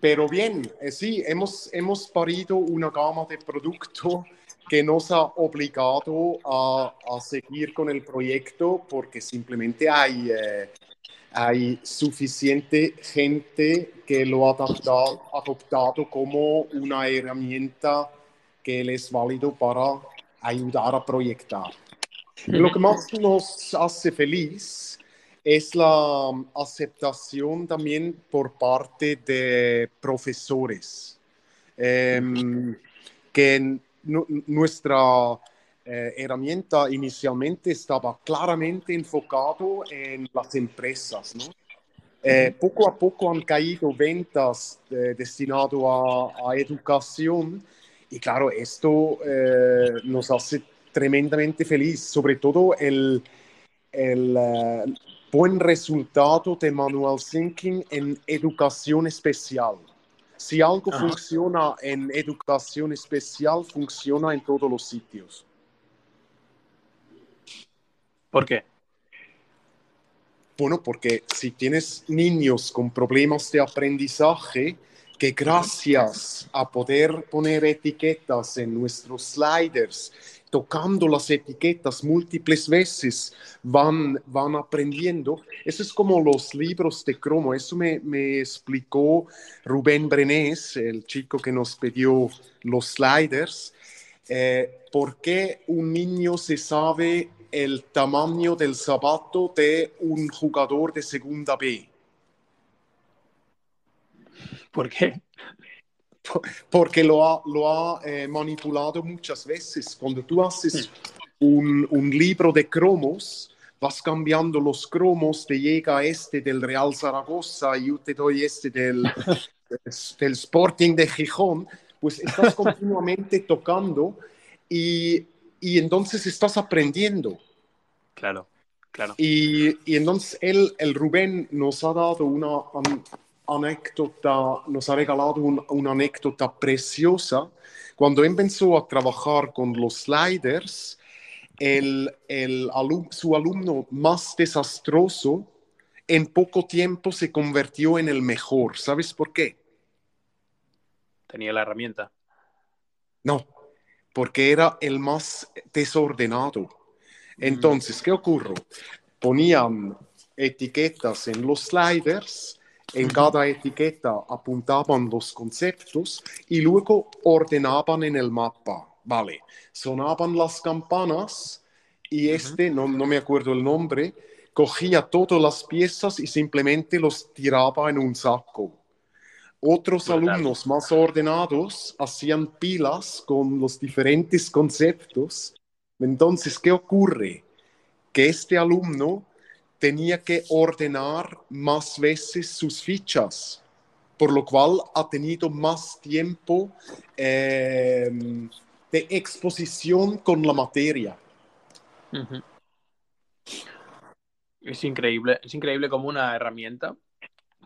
pero bien, eh, sí, hemos, hemos parido una gama de producto que nos ha obligado a, a seguir con el proyecto porque simplemente hay... Eh, hay suficiente gente que lo ha adoptado, como una herramienta que él es válido para ayudar a proyectar. Lo que más nos hace feliz es la aceptación también por parte de profesores, em, que nuestra eh, herramienta inicialmente estaba claramente enfocado en las empresas, ¿no? Eh, poco a poco han caído ventas eh, destinadas a, educación. Y claro, esto nos hace tremendamente feliz, sobre todo el, el buen resultado de manual thinking en educación especial. Si algo funciona en educación especial, funciona en todos los sitios. ¿Por qué? Bueno, porque si tienes niños con problemas de aprendizaje, que gracias a poder poner etiquetas en nuestros sliders, tocando las etiquetas múltiples veces, van, van aprendiendo. Eso es como los libros de cromo. Eso me, me explicó Rubén Brenés, el chico que nos pidió los sliders. Eh, ¿Por qué un niño se sabe el tamaño del zapato de un jugador de segunda B. ¿Por qué? Porque lo ha, lo ha eh, manipulado muchas veces. Cuando tú haces un, un, libro de cromos, vas cambiando los cromos, te llega este del Real Zaragoza y yo te doy este del, del Sporting de Gijón, pues estás continuamente tocando y y entonces estás aprendiendo. Claro, claro. Y, y entonces él, el Rubén nos ha dado una anécdota, nos ha regalado una anécdota preciosa. Cuando empezó a trabajar con los sliders, el, el su alumno más desastroso en poco tiempo se convirtió en el mejor. ¿Sabes por qué? Tenía la herramienta. No, porque era el más desordenado. Entonces, ¿qué ocurre? Ponían etiquetas en los sliders, en cada etiqueta apuntaban los conceptos y luego ordenaban en el mapa. Vale, sonaban las campanas y este, no, no me acuerdo el nombre, cogía todas las piezas y simplemente los tiraba en un saco. Otros alumnos más ordenados hacían pilas con los diferentes conceptos. Entonces, ¿qué ocurre? Que este alumno tenía que ordenar más veces sus fichas, por lo cual ha tenido más tiempo eh, de exposición con la materia. Es increíble, es increíble cómo una herramienta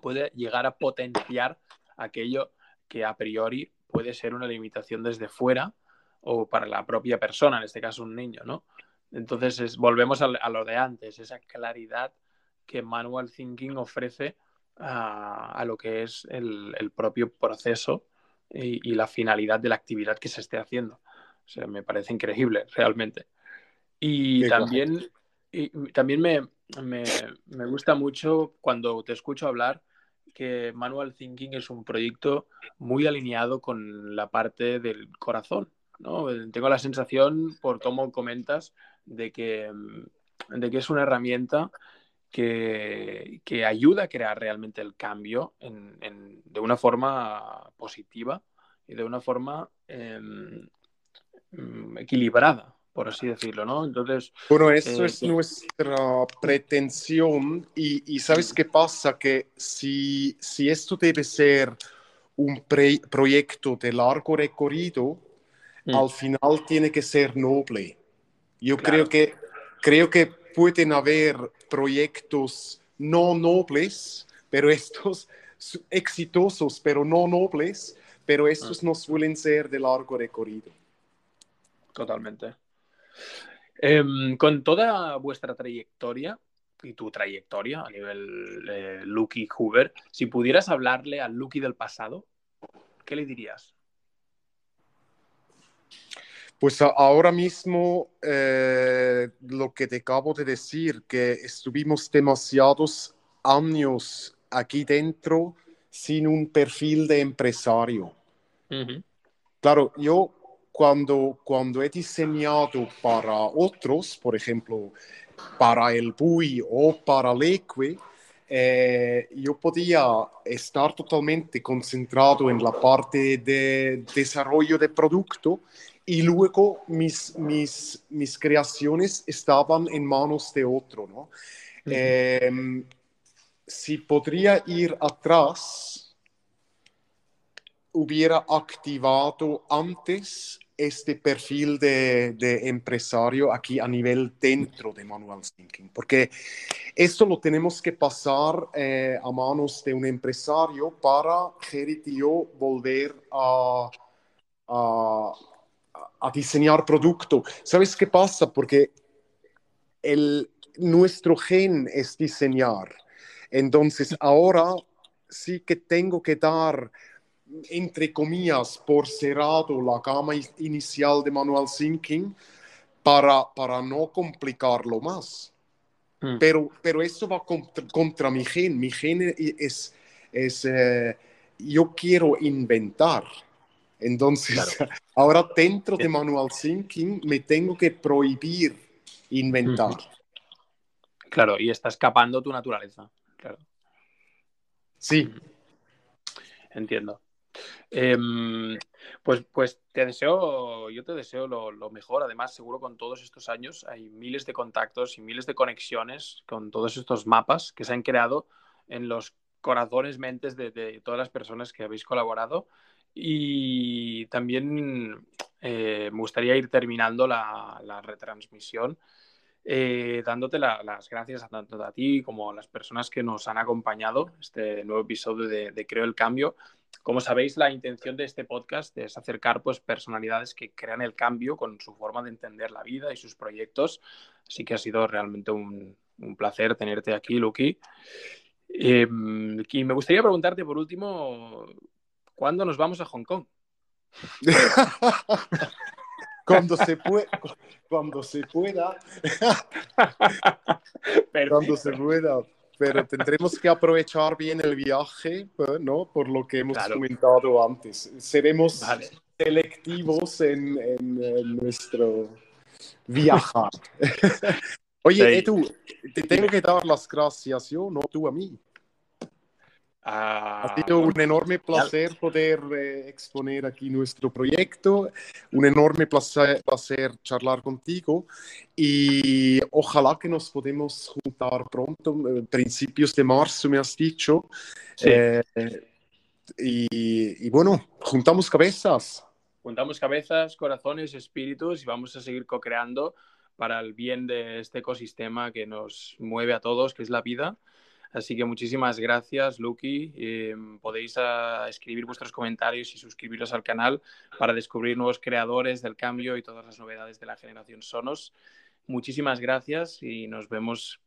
puede llegar a potenciar aquello que a priori puede ser una limitación desde fuera o para la propia persona, en este caso un niño, ¿no? Entonces volvemos a, lo de antes, esa claridad que Manual Thinking ofrece a, lo que es el, propio proceso y, la finalidad de la actividad que se esté haciendo. O sea, me parece increíble, realmente. Y también, y también me, me gusta mucho cuando te escucho hablar que Manual Thinking es un proyecto muy alineado con la parte del corazón. ¿No? Tengo la sensación, por cómo comentas, de que, de que es una herramienta que, ayuda a crear realmente el cambio de una forma positiva y de una forma em, mm, equilibrada por así decirlo, ¿no? Entonces... Bueno, eso eh, es nuestra pretensión y, ¿sabes qué pasa? Que si, si esto debe ser un proyecto de largo recorrido, mm. al final tiene que ser noble. Yo creo, que, creo que pueden haber proyectos no nobles, pero estos exitosos, pero no nobles, pero estos mm. no suelen ser de largo recorrido. Totalmente. Em, con toda vuestra trayectoria y tu trayectoria a nivel eh, Lucky Hoover, si pudieras hablarle al Lucky del pasado, ¿qué le dirías? Pues ahora mismo eh, lo que te acabo de decir, que estuvimos demasiados años aquí dentro sin un perfil de empresario. Claro, yo cuando, cuando he diseñado para otros, por ejemplo, para el BUI o para Leque, eh, yo podía estar totalmente concentrado en la parte de desarrollo de producto y luego mis, mis, mis creaciones estaban en manos de otro, ¿no? Em, si podría ir atrás, hubiera activado antes este perfil de, empresario aquí a nivel dentro de Manual Thinking, porque esto lo tenemos que pasar eh, a manos de un empresario para Gerrit yo volver a, diseñar producto. ¿Sabes qué pasa? Porque nuestro gen es diseñar. Entonces ahora sí que tengo que dar entre comillas, por cerrado la gama inicial de Manual Thinking para, para no complicarlo más. Mm. Pero, pero eso va contra, mi gen. Mi gen es, es eh, yo quiero inventar. Entonces, ahora dentro de Manual Thinking me tengo que prohibir inventar. Claro, y está escapando tu naturaleza. Claro. Sí. Entiendo. Em, pues, pues te deseo, yo te deseo lo, mejor. Además, seguro con todos estos años hay miles de contactos y miles de conexiones con todos estos mapas que se han creado en los corazones, mentes de, todas las personas que habéis colaborado. Y también eh, me gustaría ir terminando la, retransmisión. Eh, dándote las gracias tanto a ti como a las personas que nos han acompañado este nuevo episodio de Creo el Cambio. Como sabéis, la intención de este podcast es acercar pues, personalidades que crean el cambio con su forma de entender la vida y sus proyectos. Así que ha sido realmente un, placer tenerte aquí, Lucky. Em, y me gustaría preguntarte por último, ¿cuándo nos vamos a Hong Kong? cuando se pueda, cuando se pueda, cuando se pueda pero tendremos que aprovechar bien el viaje, ¿no? Por lo que hemos comentado antes. Seremos selectivos en, nuestro viajar. Oye, Edu, te tengo que dar las gracias yo, no tú a mí. Ha sido un enorme placer poder eh, exponer aquí nuestro proyecto, un enorme placer, placer, charlar contigo y ojalá que nos podemos juntar pronto, eh, principios de marzo me has dicho. Eh, y, y, bueno, juntamos cabezas. Juntamos cabezas, corazones, espíritus y vamos a seguir co-creando para el bien de este ecosistema que nos mueve a todos, que es la vida. Así que muchísimas gracias, Lucky. Eh, podéis ah, escribir vuestros comentarios y suscribiros al canal para descubrir nuevos creadores del cambio y todas las novedades de la generación Sonos. Muchísimas gracias y nos vemos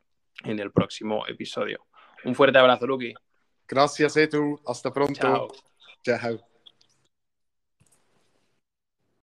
en el próximo episodio. Un fuerte abrazo, Lucky. Gracias, Edu. Hasta pronto. Chao. Chao.